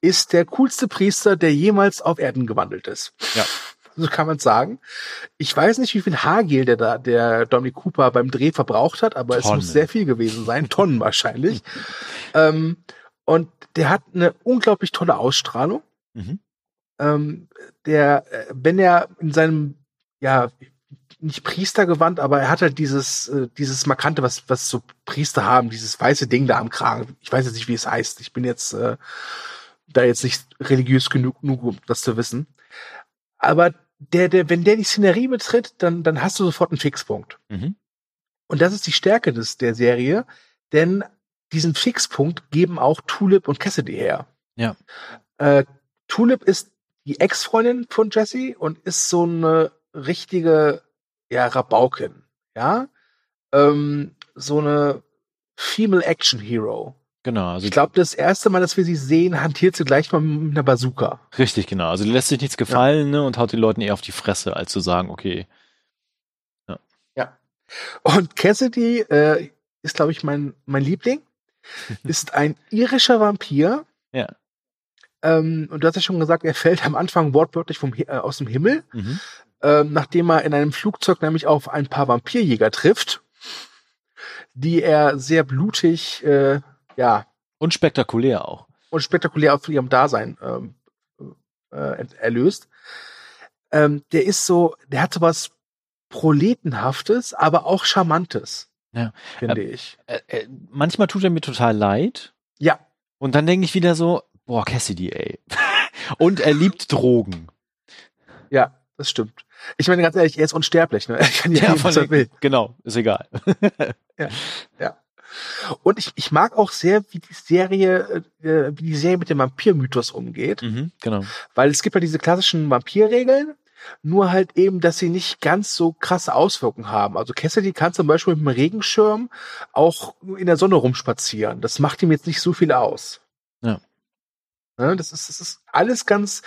ist der coolste Priester, der jemals auf Erden gewandelt ist. Ja. So kann man sagen. Ich weiß nicht, wie viel Haargel der da, der Dominic Cooper beim Dreh verbraucht hat, aber Tonnen. es muss sehr viel gewesen sein. Tonnen wahrscheinlich. ähm, und der hat eine unglaublich tolle Ausstrahlung. Mhm. Ähm, der, äh, wenn er in seinem, ja, nicht Priestergewand, aber er hat halt dieses, äh, dieses markante, was, was so Priester haben, dieses weiße Ding da am Kragen. Ich weiß jetzt nicht, wie es heißt. Ich bin jetzt äh, da jetzt nicht religiös genug, genug, um das zu wissen. Aber der, der, wenn der die Szenerie betritt, dann, dann hast du sofort einen Fixpunkt. Mhm. Und das ist die Stärke des, der Serie, denn diesen Fixpunkt geben auch Tulip und Cassidy her. Ja. Äh, Tulip ist die Ex-Freundin von Jesse und ist so eine richtige ja, Rabaukin, ja, ähm, so eine Female Action Hero. Genau. Also ich glaube, das erste Mal, dass wir sie sehen, hantiert sie gleich mal mit einer Bazooka. Richtig, genau. Also die lässt sich nichts gefallen ja. ne, und haut den Leuten eher auf die Fresse, als zu sagen, okay. Ja. ja. Und Cassidy äh, ist, glaube ich, mein, mein Liebling. ist ein irischer Vampir. Ja. Ähm, und du hast ja schon gesagt, er fällt am Anfang wortwörtlich vom, äh, aus dem Himmel, mhm. ähm, nachdem er in einem Flugzeug nämlich auf ein paar Vampirjäger trifft, die er sehr blutig, äh, ja. Und spektakulär auch. Und spektakulär auch von ihrem Dasein ähm, äh, erlöst. Ähm, der ist so, der hat so was Proletenhaftes, aber auch Charmantes. Ja. Finde äh, ich. Äh, äh, manchmal tut er mir total leid. Ja. Und dann denke ich wieder so, boah, Cassidy, ey. Und er liebt Drogen. Ja, das stimmt. Ich meine ganz ehrlich, er ist unsterblich, ne? Er kann ja, ja was er will. Genau, ist egal. ja, ja. Und ich, ich mag auch sehr, wie die Serie, äh, wie die Serie mit dem Vampirmythos umgeht. Mhm, genau. Weil es gibt ja diese klassischen Vampirregeln, nur halt eben, dass sie nicht ganz so krasse Auswirkungen haben. Also Cassidy kann zum Beispiel mit einem Regenschirm auch in der Sonne rumspazieren. Das macht ihm jetzt nicht so viel aus. Ja das ist, das ist alles ganz,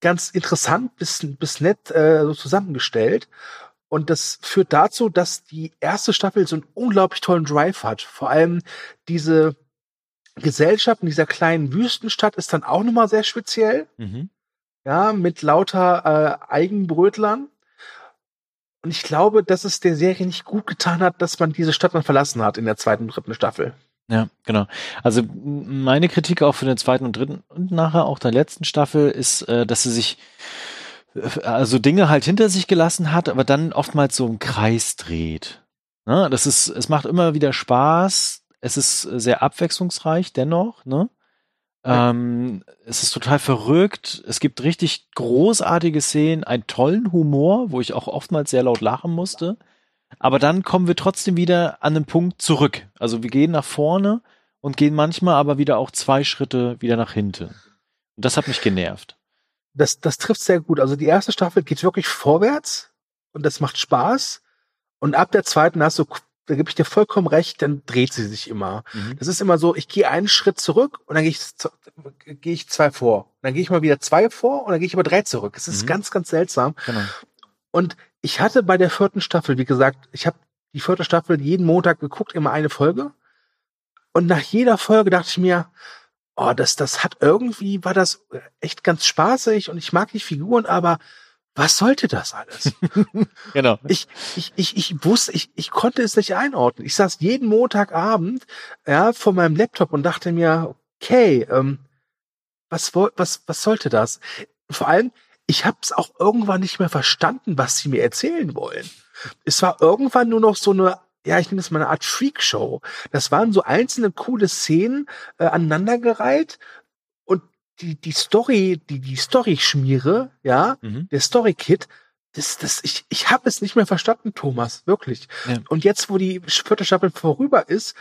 ganz interessant bis, bis nett äh, so zusammengestellt. Und das führt dazu, dass die erste Staffel so einen unglaublich tollen Drive hat. Vor allem diese Gesellschaft in dieser kleinen Wüstenstadt ist dann auch nochmal sehr speziell. Mhm ja, mit lauter äh, Eigenbrötlern. Und ich glaube, dass es der Serie nicht gut getan hat, dass man diese Stadt dann verlassen hat in der zweiten und dritten Staffel. Ja, genau. Also meine Kritik auch für den zweiten und dritten und nachher auch der letzten Staffel ist, äh, dass sie sich äh, also Dinge halt hinter sich gelassen hat, aber dann oftmals so im Kreis dreht. Ne? Das ist, es macht immer wieder Spaß. Es ist sehr abwechslungsreich dennoch, ne? Ähm, es ist total verrückt. Es gibt richtig großartige Szenen, einen tollen Humor, wo ich auch oftmals sehr laut lachen musste. Aber dann kommen wir trotzdem wieder an den Punkt zurück. Also wir gehen nach vorne und gehen manchmal aber wieder auch zwei Schritte wieder nach hinten. Und das hat mich genervt. Das, das trifft sehr gut. Also die erste Staffel geht wirklich vorwärts und das macht Spaß. Und ab der zweiten hast du da gebe ich dir vollkommen recht, dann dreht sie sich immer. Mhm. Das ist immer so, ich gehe einen Schritt zurück und dann gehe ich, gehe ich zwei vor. Dann gehe ich mal wieder zwei vor und dann gehe ich aber drei zurück. Es ist mhm. ganz, ganz seltsam. Genau. Und ich hatte bei der vierten Staffel, wie gesagt, ich habe die vierte Staffel jeden Montag geguckt, immer eine Folge. Und nach jeder Folge dachte ich mir, oh, das, das hat irgendwie, war das echt ganz spaßig und ich mag die Figuren, aber was sollte das alles? genau. Ich, ich, ich, ich wusste, ich, ich konnte es nicht einordnen. Ich saß jeden Montagabend ja, vor meinem Laptop und dachte mir, okay, ähm, was, was, was sollte das? Vor allem, ich habe es auch irgendwann nicht mehr verstanden, was sie mir erzählen wollen. Es war irgendwann nur noch so eine, ja, ich nenne es mal eine Art Freakshow. Das waren so einzelne coole Szenen äh, aneinandergereiht, die, die Story, die, die Story schmiere, ja, mhm. der Story Kit, das, das, ich, ich habe es nicht mehr verstanden, Thomas, wirklich. Ja. Und jetzt, wo die vierte Staffel vorüber ist,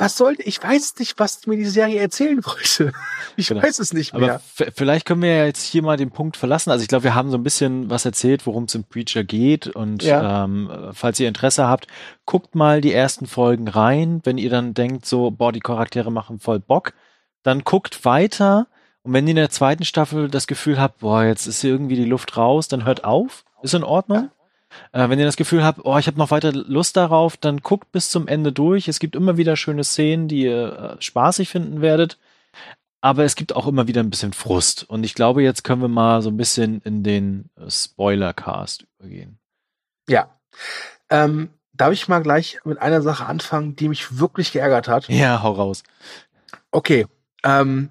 was sollte, ich weiß nicht, was mir die Serie erzählen wollte. Ich genau. weiß es nicht mehr. Aber vielleicht können wir ja jetzt hier mal den Punkt verlassen. Also ich glaube, wir haben so ein bisschen was erzählt, worum es im Preacher geht. Und ja. ähm, falls ihr Interesse habt, guckt mal die ersten Folgen rein. Wenn ihr dann denkt, so, boah, die Charaktere machen voll Bock, dann guckt weiter und wenn ihr in der zweiten Staffel das Gefühl habt, boah, jetzt ist hier irgendwie die Luft raus, dann hört auf, ist in Ordnung. Äh, wenn ihr das Gefühl habt, oh, ich habe noch weiter Lust darauf, dann guckt bis zum Ende durch. Es gibt immer wieder schöne Szenen, die ihr äh, spaßig finden werdet. Aber es gibt auch immer wieder ein bisschen Frust. Und ich glaube, jetzt können wir mal so ein bisschen in den äh, Spoiler-Cast übergehen. Ja. Ähm, darf ich mal gleich mit einer Sache anfangen, die mich wirklich geärgert hat? Ja, hau raus. Okay, ähm,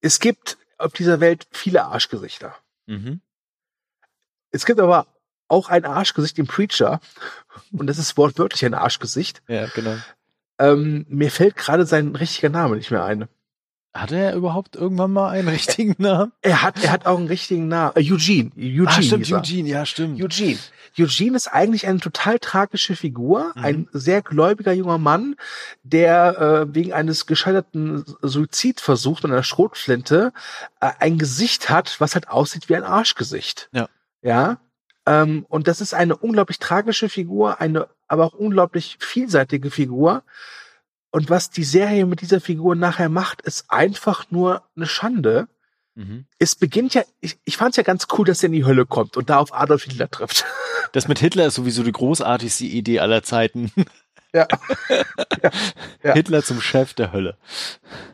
es gibt auf dieser Welt viele Arschgesichter. Mhm. Es gibt aber auch ein Arschgesicht im Preacher. Und das ist wortwörtlich ein Arschgesicht. Ja, genau. Ähm, mir fällt gerade sein richtiger Name nicht mehr ein. Hat er überhaupt irgendwann mal einen richtigen Namen? Er hat, er hat auch einen richtigen Namen. Äh, Eugene. Eugene. Ah, stimmt, Eugene, ja, stimmt. Eugene. Eugene ist eigentlich eine total tragische Figur, mhm. ein sehr gläubiger junger Mann, der äh, wegen eines gescheiterten Suizidversuchs mit einer Schrotflinte äh, ein Gesicht hat, was halt aussieht wie ein Arschgesicht. Ja. Ja. Ähm, und das ist eine unglaublich tragische Figur, eine aber auch unglaublich vielseitige Figur. Und was die Serie mit dieser Figur nachher macht, ist einfach nur eine Schande. Mhm. Es beginnt ja, ich, ich fand es ja ganz cool, dass er in die Hölle kommt und da auf Adolf Hitler trifft. Das mit Hitler ist sowieso die großartigste Idee aller Zeiten. Ja. ja. ja. Hitler zum Chef der Hölle.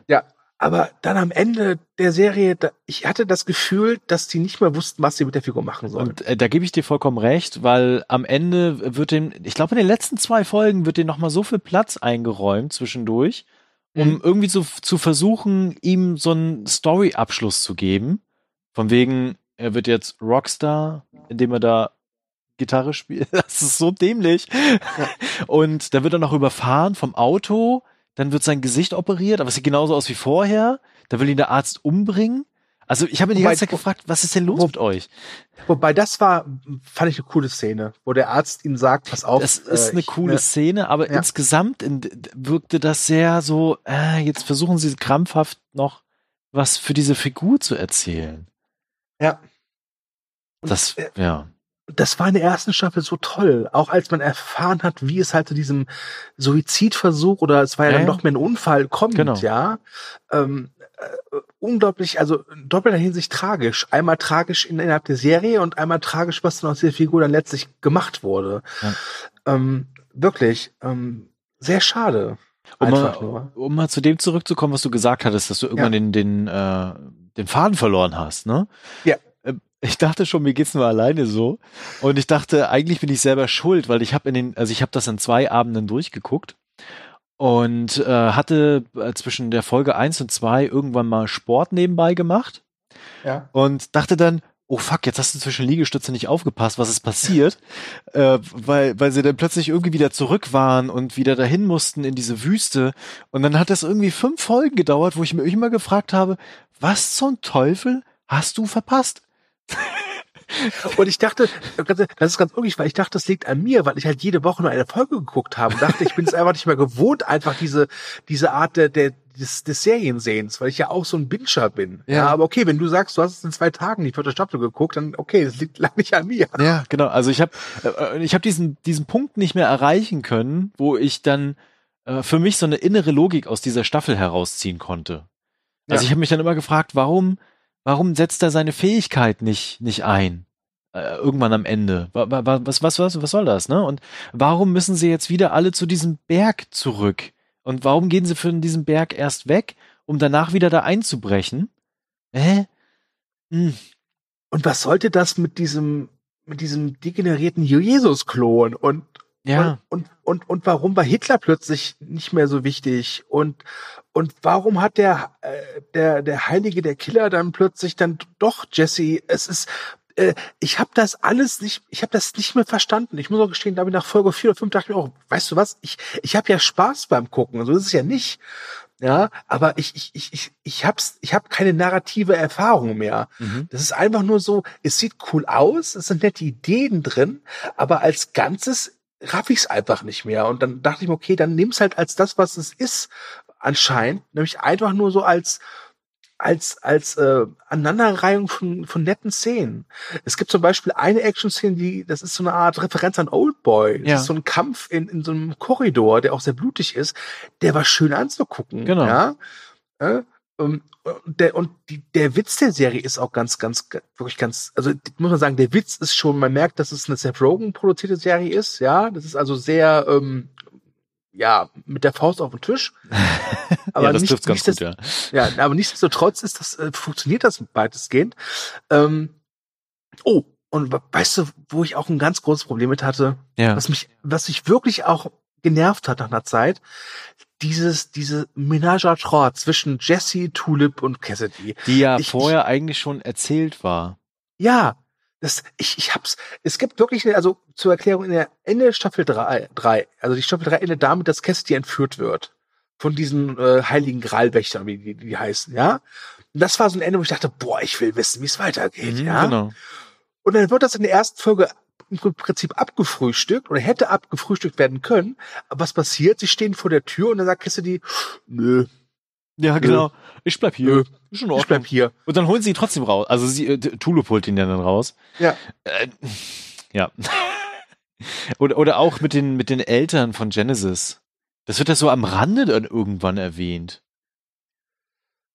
Ja, aber dann am Ende der Serie, da, ich hatte das Gefühl, dass die nicht mehr wussten, was sie mit der Figur machen sollen. Und äh, da gebe ich dir vollkommen recht, weil am Ende wird dem, ich glaube in den letzten zwei Folgen wird dem nochmal so viel Platz eingeräumt zwischendurch, um mhm. irgendwie zu, zu versuchen, ihm so einen Story-Abschluss zu geben. Von wegen, er wird jetzt Rockstar, indem er da Gitarre spielt. Das ist so dämlich. Ja. Und da wird er noch überfahren vom Auto dann wird sein Gesicht operiert, aber es sieht genauso aus wie vorher. Da will ihn der Arzt umbringen. Also ich habe ihn die ganze Zeit gefragt, was ist denn los wo, mit euch? Wobei das war, fand ich eine coole Szene, wo der Arzt ihm sagt, pass auf. Das ist äh, eine ich, coole ne, Szene, aber ja. insgesamt in, wirkte das sehr so, äh, jetzt versuchen sie krampfhaft noch was für diese Figur zu erzählen. Ja. Und das, äh, ja das war in der ersten Staffel so toll. Auch als man erfahren hat, wie es halt zu diesem Suizidversuch oder es war ja, ja dann doch mehr ein Unfall kommt, genau. ja. Ähm, äh, unglaublich, also in doppelter Hinsicht tragisch. Einmal tragisch innerhalb der Serie und einmal tragisch, was dann aus dieser Figur dann letztlich gemacht wurde. Ja. Ähm, wirklich, ähm, sehr schade. Um mal, um mal zu dem zurückzukommen, was du gesagt hattest, dass du irgendwann ja. den, den, äh, den Faden verloren hast, ne? Ja ich dachte schon, mir geht's nur alleine so. Und ich dachte, eigentlich bin ich selber schuld, weil ich habe in den, also ich habe das in zwei Abenden durchgeguckt und äh, hatte äh, zwischen der Folge eins und zwei irgendwann mal Sport nebenbei gemacht. Ja. Und dachte dann, oh fuck, jetzt hast du zwischen Liegestütze nicht aufgepasst, was ist passiert? äh, weil, weil sie dann plötzlich irgendwie wieder zurück waren und wieder dahin mussten in diese Wüste. Und dann hat das irgendwie fünf Folgen gedauert, wo ich mir immer gefragt habe, was zum Teufel hast du verpasst? Und ich dachte, das ist ganz unglücklich, weil ich dachte, das liegt an mir, weil ich halt jede Woche nur eine Folge geguckt habe und dachte, ich bin es einfach nicht mehr gewohnt, einfach diese, diese Art der, der, des, des Seriensehens, weil ich ja auch so ein Binscher bin. Ja. ja. aber okay, wenn du sagst, du hast es in zwei Tagen die vierte Staffel geguckt, dann okay, das liegt lange nicht an mir. Ja, genau. Also ich habe äh, ich habe diesen diesen Punkt nicht mehr erreichen können, wo ich dann äh, für mich so eine innere Logik aus dieser Staffel herausziehen konnte. Also ja. ich habe mich dann immer gefragt, warum Warum setzt er seine Fähigkeit nicht, nicht ein? Äh, irgendwann am Ende. Was, was, was, was soll das, ne? Und warum müssen sie jetzt wieder alle zu diesem Berg zurück? Und warum gehen sie von diesem Berg erst weg, um danach wieder da einzubrechen? Hä? Hm. Und was sollte das mit diesem, mit diesem degenerierten Jesus-Klon? Und, ja. Und, und, und, und warum war Hitler plötzlich nicht mehr so wichtig? Und, und warum hat der, äh, der, der Heilige, der Killer dann plötzlich dann doch Jesse? Es ist, äh, ich habe das alles nicht, ich habe das nicht mehr verstanden. Ich muss auch gestehen, da bin ich nach Folge 4 oder 5 dachte ich mir auch, weißt du was, ich, ich habe ja Spaß beim Gucken, so ist es ja nicht. Ja, aber ich, ich, ich, ich, ich hab's, ich habe keine narrative Erfahrung mehr. Mhm. Das ist einfach nur so, es sieht cool aus, es sind nette Ideen drin, aber als Ganzes raff ich's einfach nicht mehr. Und dann dachte ich mir, okay, dann nimm's halt als das, was es ist anscheinend, nämlich einfach nur so als als als äh, Aneinanderreihung von, von netten Szenen. Es gibt zum Beispiel eine Action-Szene, die das ist so eine Art Referenz an Oldboy. Das ja. ist so ein Kampf in, in so einem Korridor, der auch sehr blutig ist. Der war schön anzugucken. Genau. Ja? Äh, um, der, und die, der Witz der Serie ist auch ganz, ganz, wirklich ganz, also muss man sagen, der Witz ist schon, man merkt, dass es eine Seth Rogen produzierte Serie ist, ja. Das ist also sehr ähm, ja, mit der Faust auf den Tisch. Aber ja, das trifft ganz gut, ja. Ja, aber nichtsdestotrotz ist das, äh, funktioniert das weitestgehend. Ähm, oh, und weißt du, wo ich auch ein ganz großes Problem mit hatte, ja. was mich, was mich wirklich auch genervt hat nach einer Zeit, dieses, diese Ménage à trois zwischen Jesse, Tulip und Cassidy. Die ja ich, vorher ich, eigentlich schon erzählt war. Ja, das, ich, ich hab's. Es gibt wirklich, eine, also zur Erklärung, in der Ende Staffel 3, 3 also die Staffel 3 endet damit, dass Cassidy entführt wird. Von diesen äh, heiligen Gralwächtern, wie die, die heißen, ja. Und das war so ein Ende, wo ich dachte, boah, ich will wissen, wie es weitergeht, mhm, ja. Genau. Und dann wird das in der ersten Folge im Prinzip abgefrühstückt oder hätte abgefrühstückt werden können. Aber was passiert? Sie stehen vor der Tür und dann sagt Cassidy, nö, ja, genau. Nö. Ich bleib hier. Nö. Ist Ich bleib hier. Und dann holen sie ihn trotzdem raus. Also sie, äh, Tulip holt ihn ja dann raus. Ja. Äh, ja. oder, oder auch mit den, mit den Eltern von Genesis. Das wird ja so am Rande dann irgendwann erwähnt.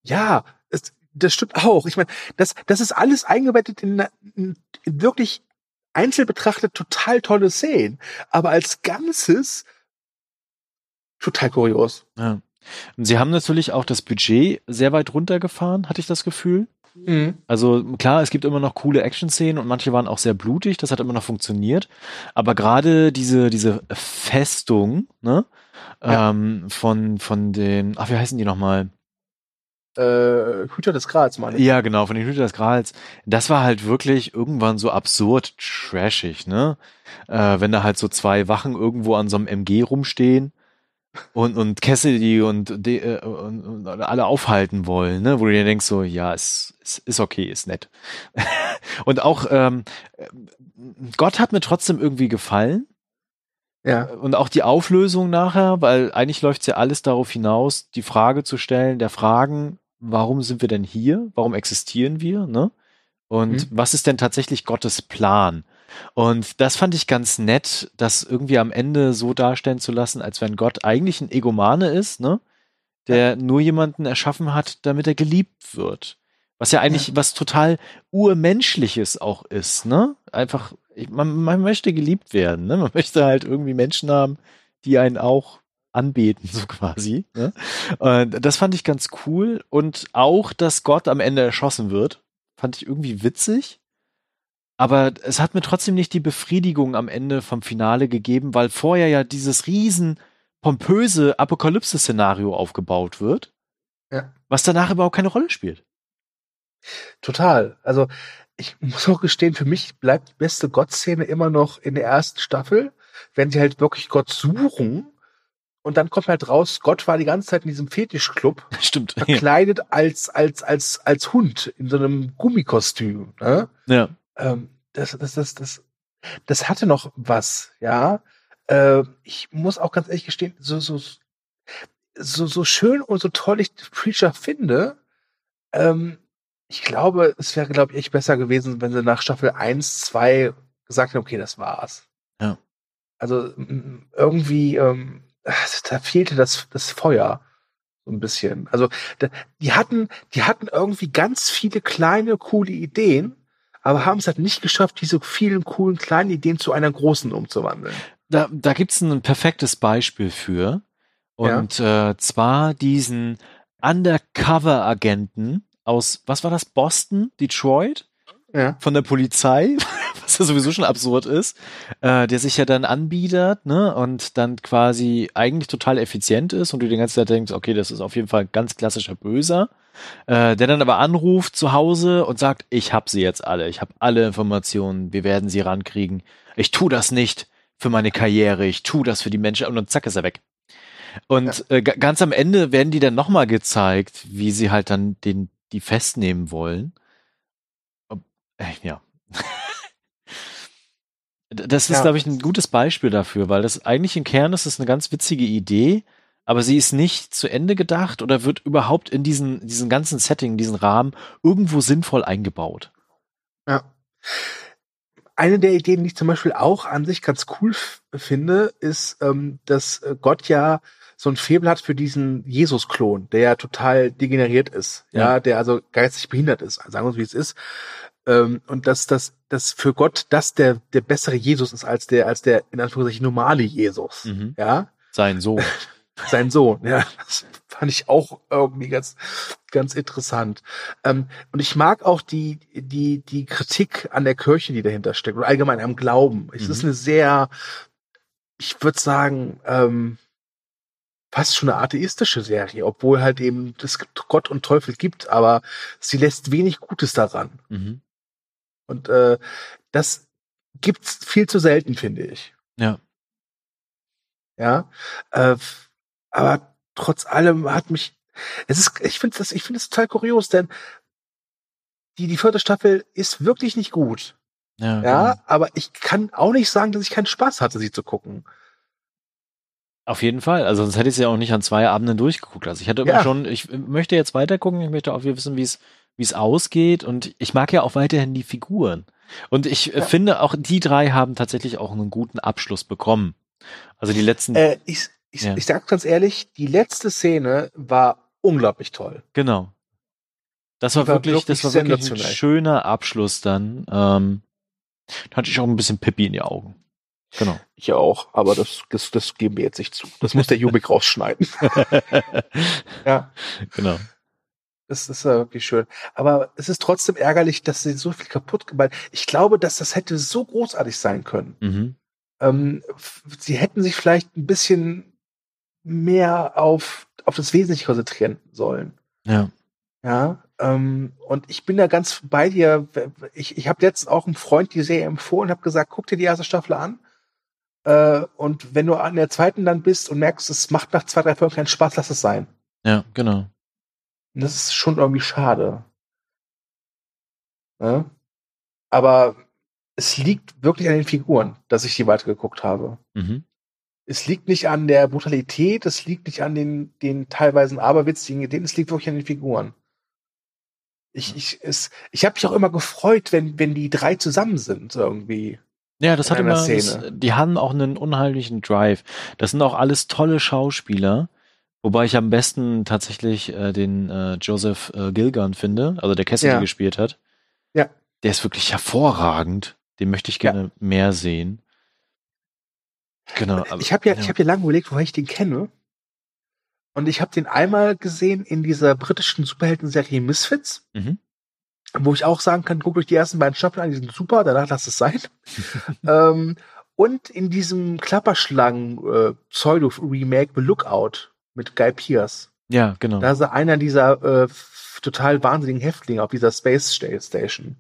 Ja, es, das stimmt auch. Ich meine, das, das ist alles eingebettet in, in, in wirklich einzeln betrachtet total tolle Szenen. Aber als Ganzes total kurios. Ja. Und sie haben natürlich auch das Budget sehr weit runtergefahren, hatte ich das Gefühl. Mhm. Also klar, es gibt immer noch coole Action-Szenen und manche waren auch sehr blutig, das hat immer noch funktioniert. Aber gerade diese, diese Festung, ne, ja. ähm, von, von den, ach, wie heißen die nochmal? Äh, Hüter des Grals, meine ich. Ja, genau, von den Hüter des Grals. Das war halt wirklich irgendwann so absurd trashig, ne? Äh, wenn da halt so zwei Wachen irgendwo an so einem MG rumstehen und, und Cassidy und, de, äh, und, und alle aufhalten wollen, ne? wo du dir denkst so, ja, es, es ist okay, ist nett. und auch ähm, Gott hat mir trotzdem irgendwie gefallen. Ja. Und auch die Auflösung nachher, weil eigentlich läuft ja alles darauf hinaus, die Frage zu stellen, der Fragen, warum sind wir denn hier? Warum existieren wir? Ne? Und mhm. was ist denn tatsächlich Gottes Plan? Und das fand ich ganz nett, das irgendwie am Ende so darstellen zu lassen, als wenn Gott eigentlich ein Egomane ist, ne? Der ja. nur jemanden erschaffen hat, damit er geliebt wird. Was ja eigentlich ja. was total urmenschliches auch ist, ne? Einfach, man, man möchte geliebt werden, ne? Man möchte halt irgendwie Menschen haben, die einen auch anbeten, so quasi. Ne? Und das fand ich ganz cool. Und auch, dass Gott am Ende erschossen wird, fand ich irgendwie witzig. Aber es hat mir trotzdem nicht die Befriedigung am Ende vom Finale gegeben, weil vorher ja dieses riesen pompöse Apokalypse-Szenario aufgebaut wird, ja. was danach überhaupt keine Rolle spielt. Total. Also ich muss auch gestehen, für mich bleibt die beste Gott-Szene immer noch in der ersten Staffel, wenn sie halt wirklich Gott suchen und dann kommt halt raus, Gott war die ganze Zeit in diesem Fetischclub. Stimmt. Verkleidet ja. als, als, als, als Hund in so einem Gummikostüm. Ne? Ja ähm, das, das, das, das, das hatte noch was, ja. Äh, ich muss auch ganz ehrlich gestehen, so, so, so, so schön und so toll ich Preacher finde, ähm, ich glaube, es wäre, glaube ich, echt besser gewesen, wenn sie nach Staffel 1, 2 gesagt hätten, okay, das war's. Ja. Also irgendwie, ähm, da fehlte das, das Feuer so ein bisschen. Also die hatten, die hatten irgendwie ganz viele kleine coole Ideen, aber haben es halt nicht geschafft, diese vielen coolen kleinen Ideen zu einer großen umzuwandeln. Da, da gibt's ein perfektes Beispiel für. Und ja. äh, zwar diesen Undercover-Agenten aus, was war das, Boston, Detroit? Ja. Von der Polizei, was ja sowieso schon absurd ist, äh, der sich ja dann anbietet, ne, und dann quasi eigentlich total effizient ist und du die ganze Zeit denkst, okay, das ist auf jeden Fall ganz klassischer Böser äh, der dann aber anruft zu Hause und sagt, ich habe sie jetzt alle, ich habe alle Informationen, wir werden sie rankriegen. Ich tu das nicht für meine Karriere, ich tu das für die Menschen und dann zack ist er weg. Und ja. äh, ganz am Ende werden die dann nochmal gezeigt, wie sie halt dann den die festnehmen wollen. Ja. das ist, ja. glaube ich, ein gutes Beispiel dafür, weil das eigentlich im Kern ist es eine ganz witzige Idee, aber sie ist nicht zu Ende gedacht oder wird überhaupt in diesen, diesen ganzen Setting, diesen Rahmen irgendwo sinnvoll eingebaut. Ja. Eine der Ideen, die ich zum Beispiel auch an sich ganz cool finde, ist, ähm, dass äh, Gott ja so ein Febel hat für diesen Jesus-Klon, der ja total degeneriert ist, ja, ja der also geistig behindert ist, sagen wir uns, wie es ist. Ähm, und dass das, dass für Gott das der, der bessere Jesus ist als der, als der, in Anführungszeichen, normale Jesus, mhm. ja. Sein Sohn. sein Sohn. Ja, das fand ich auch irgendwie ganz, ganz interessant. Ähm, und ich mag auch die, die, die Kritik an der Kirche, die dahinter steckt, und allgemein am Glauben. Es mhm. ist eine sehr, ich würde sagen, ähm, fast schon eine atheistische Serie, obwohl halt eben es Gott und Teufel gibt, aber sie lässt wenig Gutes daran. Mhm. Und äh, das gibt's viel zu selten, finde ich. Ja. Ja. Äh, aber trotz allem hat mich, es ist, ich finde das, ich finde es total kurios, denn die, die vierte Staffel ist wirklich nicht gut. Ja, ja genau. aber ich kann auch nicht sagen, dass ich keinen Spaß hatte, sie zu gucken. Auf jeden Fall. Also sonst hätte ich sie ja auch nicht an zwei Abenden durchgeguckt. Also ich hatte immer ja. schon, ich möchte jetzt weiter gucken, ich möchte auch wissen, wie es, wie es ausgeht. Und ich mag ja auch weiterhin die Figuren. Und ich ja. finde auch, die drei haben tatsächlich auch einen guten Abschluss bekommen. Also die letzten. Äh, ich, ich, ja. ich sag ganz ehrlich, die letzte Szene war unglaublich toll. Genau. Das war, war wirklich, das war wirklich ein schöner Abschluss dann. Ähm, da hatte ich auch ein bisschen Pippi in die Augen. Genau. Ich auch, aber das, das, das geben wir jetzt nicht zu. Das muss der Jubik rausschneiden. ja. Genau. Das ist ja wirklich schön. Aber es ist trotzdem ärgerlich, dass sie so viel kaputt gemacht Ich glaube, dass das hätte so großartig sein können. Mhm. Ähm, sie hätten sich vielleicht ein bisschen mehr auf, auf das Wesentliche konzentrieren sollen. Ja. Ja. Ähm, und ich bin da ganz bei dir. Ich, ich habe jetzt auch einem Freund die Serie empfohlen und habe gesagt, guck dir die erste Staffel an. Äh, und wenn du an der zweiten dann bist und merkst, es macht nach zwei, drei Folgen keinen Spaß, lass es sein. Ja, genau. Und das ist schon irgendwie schade. Ja? Aber es liegt wirklich an den Figuren, dass ich die weitergeguckt habe. Mhm. Es liegt nicht an der Brutalität, es liegt nicht an den, den teilweise aberwitzigen Ideen, es liegt wirklich an den Figuren. Ich, ich, es, ich habe mich auch immer gefreut, wenn, wenn die drei zusammen sind, irgendwie. Ja, das hat immer, das, die haben auch einen unheimlichen Drive. Das sind auch alles tolle Schauspieler. Wobei ich am besten tatsächlich äh, den äh, Joseph äh, Gilgan finde, also der Cassidy Ja. gespielt hat. Ja. Der ist wirklich hervorragend. Den möchte ich gerne mehr sehen. Genau. aber- ich habe ja, ich habe ja lange überlegt, woher ich den kenne. Und ich habe den einmal gesehen in dieser britischen Superhelden-Serie Misfits, Mhm. wo ich auch sagen kann, guckt euch die ersten beiden Staffeln an, die sind super, danach lasst es sein. ähm, und in diesem Klapperschlangen-Pseudo-Remake The Lookout mit Guy Pearce. Ja, genau. Da ist er einer dieser äh, total wahnsinnigen Häftlinge auf dieser Space Sta- Station.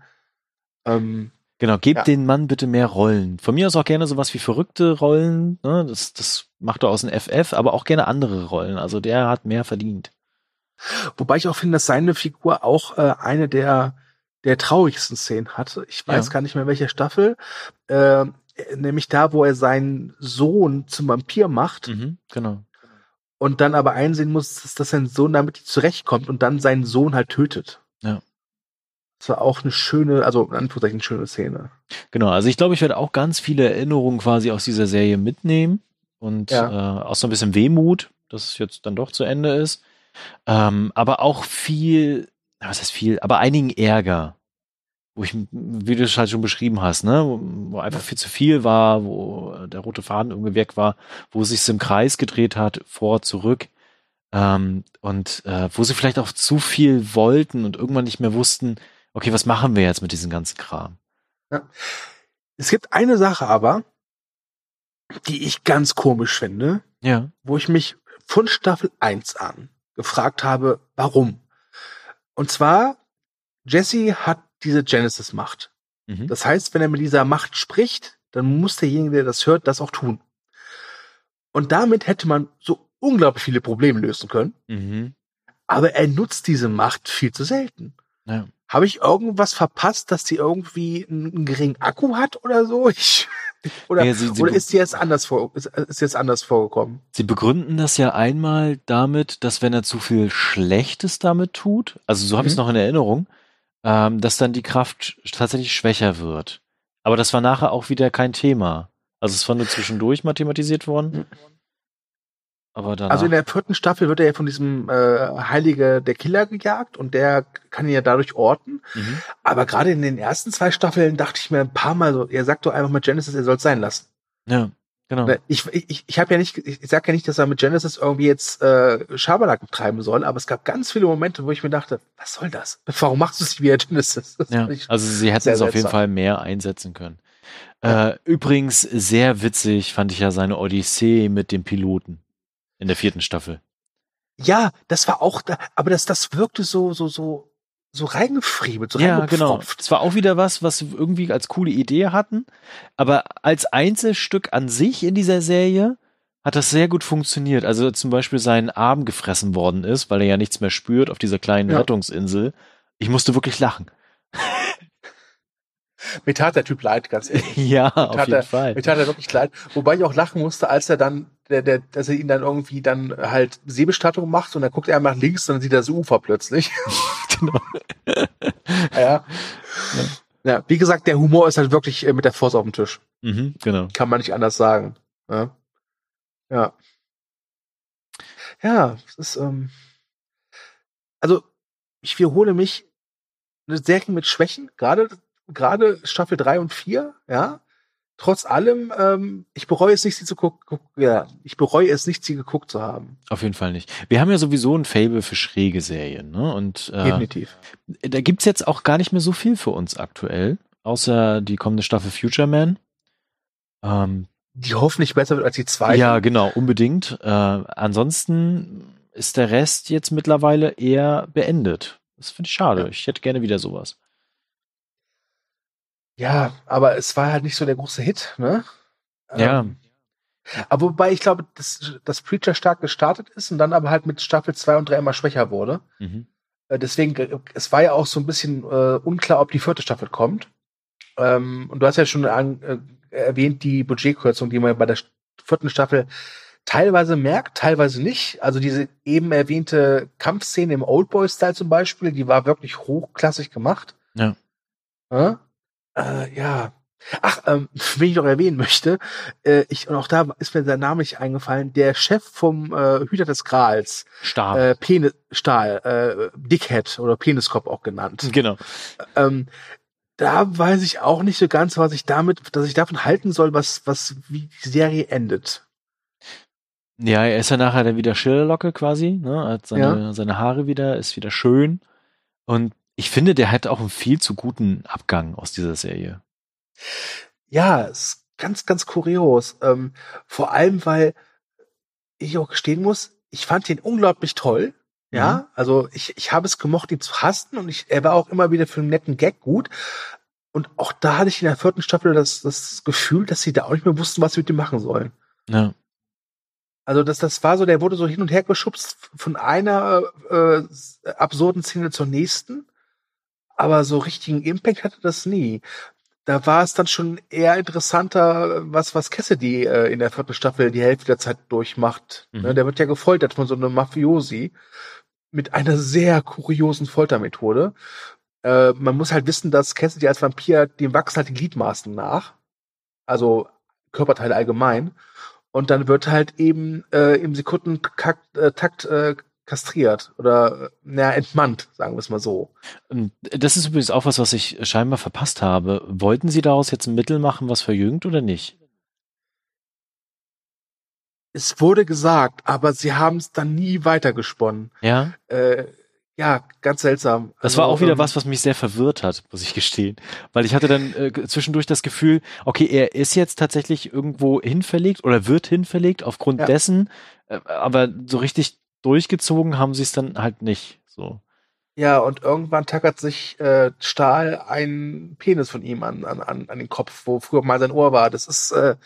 Ähm, Genau, gebt Ja. den Mann bitte mehr Rollen. Von mir aus auch gerne sowas wie verrückte Rollen. Ne? Das, das macht er aus dem FF, aber auch gerne andere Rollen. Also der hat mehr verdient. Wobei ich auch finde, dass seine Figur auch äh, eine der, der traurigsten Szenen hatte. Ich weiß Ja. gar nicht mehr, welche Staffel. Äh, nämlich da, wo er seinen Sohn zum Vampir macht Mhm, genau. Und dann aber einsehen muss, dass, dass sein Sohn damit nicht zurechtkommt und dann seinen Sohn halt tötet. Ja. Das war auch eine schöne, also in Anführungszeichen eine schöne Szene. Genau, also ich glaube, ich werde auch ganz viele Erinnerungen quasi aus dieser Serie mitnehmen und Ja. äh, auch so ein bisschen Wehmut, dass es jetzt dann doch zu Ende ist. Ähm, aber auch viel, was heißt viel, aber einigen Ärger, wo ich, wie du es halt schon beschrieben hast, ne, wo, einfach viel zu viel war, wo der rote Faden irgendwie weg war, wo es sich im Kreis gedreht hat, vor, zurück. Ähm, und äh, wo sie vielleicht auch zu viel wollten und irgendwann nicht mehr wussten, okay, was machen wir jetzt mit diesem ganzen Kram? Es gibt eine Sache aber, die ich ganz komisch finde, Ja. wo ich mich von Staffel 1 an gefragt habe, warum? Und zwar, Jesse hat diese Genesis-Macht. Mhm. Das heißt, wenn er mit dieser Macht spricht, dann muss derjenige, der das hört, das auch tun. Und damit hätte man so unglaublich viele Probleme lösen können. Mhm. Aber er nutzt diese Macht viel zu selten. Ja. Habe ich irgendwas verpasst, dass die irgendwie einen, geringen Akku hat oder so? Ich, oder Ja, sie- sie- oder ist die jetzt anders vor, ist, ist jetzt anders vorgekommen? Sie begründen das ja einmal damit, dass wenn er zu viel Schlechtes damit tut, also so habe ich es Mhm. noch in Erinnerung, ähm, dass dann die Kraft tatsächlich schwächer wird. Aber das war nachher auch wieder kein Thema. Also es war nur zwischendurch mal thematisiert worden. Aber danach, Also in der vierten Staffel wird er ja von diesem äh, Heilige der Killer gejagt und der kann ihn ja dadurch orten. mhm. Aber gerade in den ersten zwei Staffeln dachte ich mir ein paar Mal so, er sagt doch einfach mit Genesis, er soll es sein lassen. ja, genau. Ne, Ich, ich, ich habe ja nicht, ich sag ja nicht, dass er mit Genesis irgendwie jetzt äh, Schabernack treiben soll, aber es gab ganz viele Momente, wo ich mir dachte, was soll das? Warum machst du es nicht wie Genesis? Das Ja, also sie hätten es auf jeden. Fall mehr einsetzen können. Ja. Äh, übrigens sehr witzig fand ich ja seine Odyssee mit dem Piloten in der vierten Staffel. ja, das war auch da, aber das, das wirkte so, so, so, so reingefriemelt, so Ja, genau. Es war auch wieder was, was wir irgendwie als coole Idee hatten, aber als Einzelstück an sich in dieser Serie hat das sehr gut funktioniert. Also zum Beispiel sein Arm gefressen worden ist, weil er ja nichts mehr spürt auf dieser kleinen Ja. Rettungsinsel. Ich musste wirklich lachen. Mir tat der Typ leid, ganz ehrlich. ja, auf hat jeden er- Fall. Mir tat er wirklich leid. Wobei ich auch lachen musste, als er dann, der, der, dass er ihn dann irgendwie dann halt Seebestattung macht und dann guckt er nach links und dann sieht er das Ufer plötzlich. genau. ja. ja. Wie gesagt, der Humor ist halt wirklich äh, mit der Faust auf dem Tisch. Mhm, genau. Kann man nicht anders sagen. Ja. Ja. Ja, es ist, ähm, also, ich wiederhole mich, eine Serie mit Schwächen, gerade, gerade Staffel 3 und 4, ja, trotz allem, ähm, ich bereue es nicht, sie zu gucken. Ja, ich bereue es nicht, sie geguckt zu haben. Auf jeden Fall nicht. Wir haben ja sowieso ein Fable für schräge Serien, ne? Und äh, Definitiv. da gibt's jetzt auch gar nicht mehr so viel für uns aktuell, außer die kommende Staffel Future Man. Ähm, Die hoffentlich besser wird als die zweite. ja, genau, unbedingt. Äh, ansonsten ist der Rest jetzt mittlerweile eher beendet. Das finde ich schade. Ja. Ich hätte gerne wieder sowas. Ja, aber es war halt nicht so der große Hit, ne? Ja. Ähm, aber wobei ich glaube, dass, dass Preacher stark gestartet ist und dann aber halt mit Staffel 2 und 3 immer schwächer wurde. Mhm. Äh, Deswegen, äh, es war ja auch so ein bisschen äh, unklar, ob die vierte Staffel kommt. Ähm, und du hast ja schon an, äh, erwähnt, die Budgetkürzung, die man bei der vierten Staffel teilweise merkt, teilweise nicht. Also diese eben erwähnte Kampfszene im Oldboy-Style zum Beispiel, die war wirklich hochklassig gemacht. Ja. Ja, äh, ja. Ach, ähm, wen ich noch erwähnen möchte, äh, ich, und auch da ist mir der Name nicht eingefallen, der Chef vom äh, Hüter des Grals, Stark. äh, Penis, Stahl, äh, Dickhead oder Peniskop auch genannt. genau. Ähm, da weiß ich auch nicht so ganz, was ich damit, dass ich davon halten soll, was, was, wie die Serie endet. Ja, er ist ja nachher dann wieder Schillerlocke quasi, ne? Hat seine, seine Haare wieder, ist wieder schön. Und ich finde, der hat auch einen viel zu guten Abgang aus dieser Serie. Ja, ist ganz, ganz kurios. Ähm, vor allem, weil ich auch gestehen muss, ich fand ihn unglaublich toll. Ja, Mhm. also ich, ich habe es gemocht, ihn zu hassen und ich, er war auch immer wieder für einen netten Gag gut. Und auch da hatte ich in der vierten Staffel das, das Gefühl, dass sie da auch nicht mehr wussten, was sie mit ihm machen sollen. Ja. Also das, das war so, der wurde so hin und her geschubst von einer äh, absurden Szene zur nächsten, aber so richtigen Impact hatte das nie. Da war es dann schon eher interessanter, was was Cassidy äh, in der vierten Staffel die Hälfte der Zeit durchmacht. Mhm. Ne, der wird ja gefoltert von so einem Mafiosi mit einer sehr kuriosen Foltermethode. Äh, man muss halt wissen, dass Cassidy als Vampir, dem wachsen halt die Gliedmaßen nach. Also Körperteile allgemein. Und dann wird halt eben äh, im Sekundentakt äh, Takt, äh, kastriert oder äh, na, entmannt, sagen wir es mal so. Und das ist übrigens auch was, was ich scheinbar verpasst habe. Wollten Sie daraus jetzt ein Mittel machen, was verjüngt oder nicht? Es wurde gesagt, aber sie haben es dann nie weitergesponnen. Ja. Äh, ja, ganz seltsam. Das Also, war auch wieder ähm, was, was mich sehr verwirrt hat, muss ich gestehen. Weil ich hatte dann äh, zwischendurch das Gefühl, okay, er ist jetzt tatsächlich irgendwo hinverlegt oder wird hinverlegt aufgrund Ja. dessen, äh, aber so richtig durchgezogen haben sie es dann halt nicht. So. Ja, und irgendwann tackert sich äh, Stahl einen Penis von ihm an, an, an, den Kopf, wo früher mal sein Ohr war. Das ist, äh,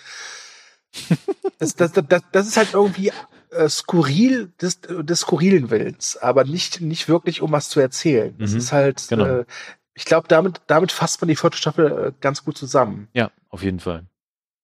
das, das, das, das ist halt irgendwie äh, skurril des, des skurrilen Willens, aber nicht, nicht wirklich, um was zu erzählen. Das Mhm, ist halt, genau. äh, ich glaube, damit, damit fasst man die vierte Staffel äh, ganz gut zusammen. Ja, auf jeden Fall.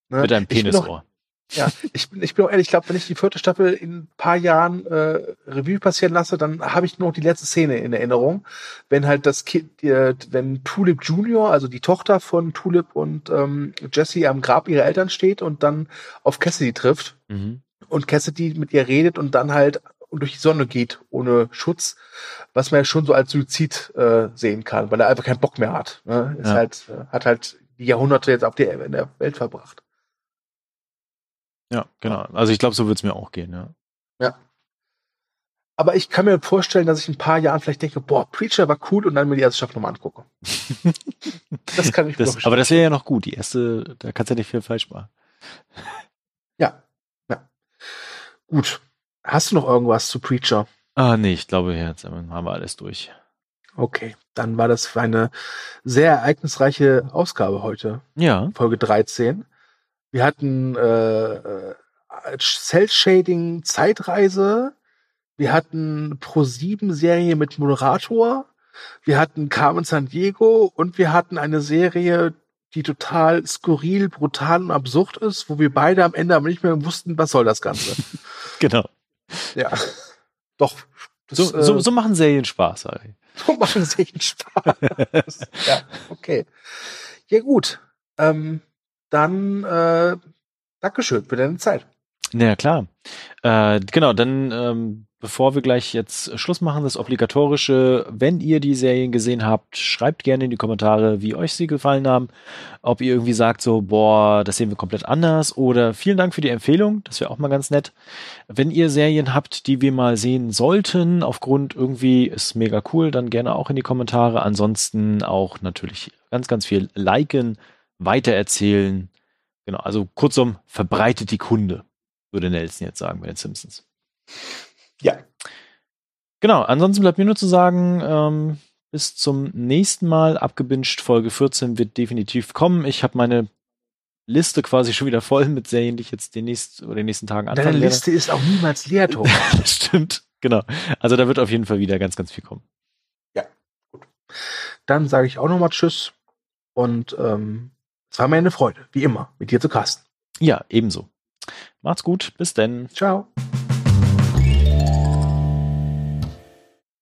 Ne? Mit einem Penisohr. Ja, ich bin, ich bin auch ehrlich, ich glaube, wenn ich die vierte Staffel in ein paar Jahren äh, Revue passieren lasse, dann habe ich nur noch die letzte Szene in Erinnerung. Wenn halt das Kind, äh, wenn Tulip Junior, also die Tochter von Tulip und ähm, Jesse am Grab ihrer Eltern steht und dann auf Cassidy trifft Mhm. und Cassidy mit ihr redet und dann halt durch die Sonne geht ohne Schutz, was man ja schon so als Suizid äh, sehen kann, weil er einfach keinen Bock mehr hat. Ne? Ist Ja. halt, äh, hat halt die Jahrhunderte jetzt auf der, in der Welt verbracht. Ja, genau. Also ich glaube, so wird es mir auch gehen, ja. Aber ich kann mir vorstellen, dass ich in ein paar Jahren vielleicht denke, boah, Preacher war cool und dann mir die erste Staffel nochmal angucke. Das kann ich mir Das, aber das wäre ja noch gut. Die erste, da kannst du ja nicht viel falsch machen. Ja, ja. Gut. Hast du noch irgendwas zu Preacher? Ah, nee, ich glaube, jetzt haben wir alles durch. Okay, dann war das für eine sehr ereignisreiche Ausgabe heute, Ja. Folge 13. Wir hatten äh, äh, Cell-Shading Zeitreise, wir hatten Pro-7-Serie mit Moderator, wir hatten Carmen San Diego und wir hatten eine Serie, die total skurril, brutal und absurd ist, wo wir beide am Ende aber nicht mehr wussten, was soll das Ganze. Genau. ja. Doch. Das, So, äh, so, so machen Serien Spaß, sag ich. so machen sie einen Spaß. ja, okay. Ja, gut. Ähm, dann äh, Dankeschön für deine Zeit. Na ja, klar. Äh, genau, dann ähm, bevor wir gleich jetzt Schluss machen, das obligatorische, wenn ihr die Serien gesehen habt, schreibt gerne in die Kommentare, wie euch sie gefallen haben. Ob ihr irgendwie sagt so, boah, das sehen wir komplett anders oder vielen Dank für die Empfehlung, das wäre auch mal ganz nett. Wenn ihr Serien habt, die wir mal sehen sollten, aufgrund irgendwie ist mega cool, dann gerne auch in die Kommentare. Ansonsten auch natürlich ganz, ganz viel liken, weitererzählen. Genau, also kurzum, verbreitet die Kunde, würde Nelson jetzt sagen bei den Simpsons. Ja. Genau, ansonsten bleibt mir nur zu sagen, ähm, bis zum nächsten Mal. Abgebinged Folge 14 wird definitiv kommen. Ich habe meine Liste quasi schon wieder voll mit Serien, die ich jetzt den nächsten oder den nächsten Tagen anfangen Deine Liste ist auch niemals leer, Thomas. das stimmt, genau. Also da wird auf jeden Fall wieder ganz, ganz viel kommen. Ja, gut. Dann sage ich auch nochmal Tschüss und ähm, es war mir eine Freude, wie immer, mit dir zu casten. Ja, ebenso. Macht's gut, bis denn. Ciao.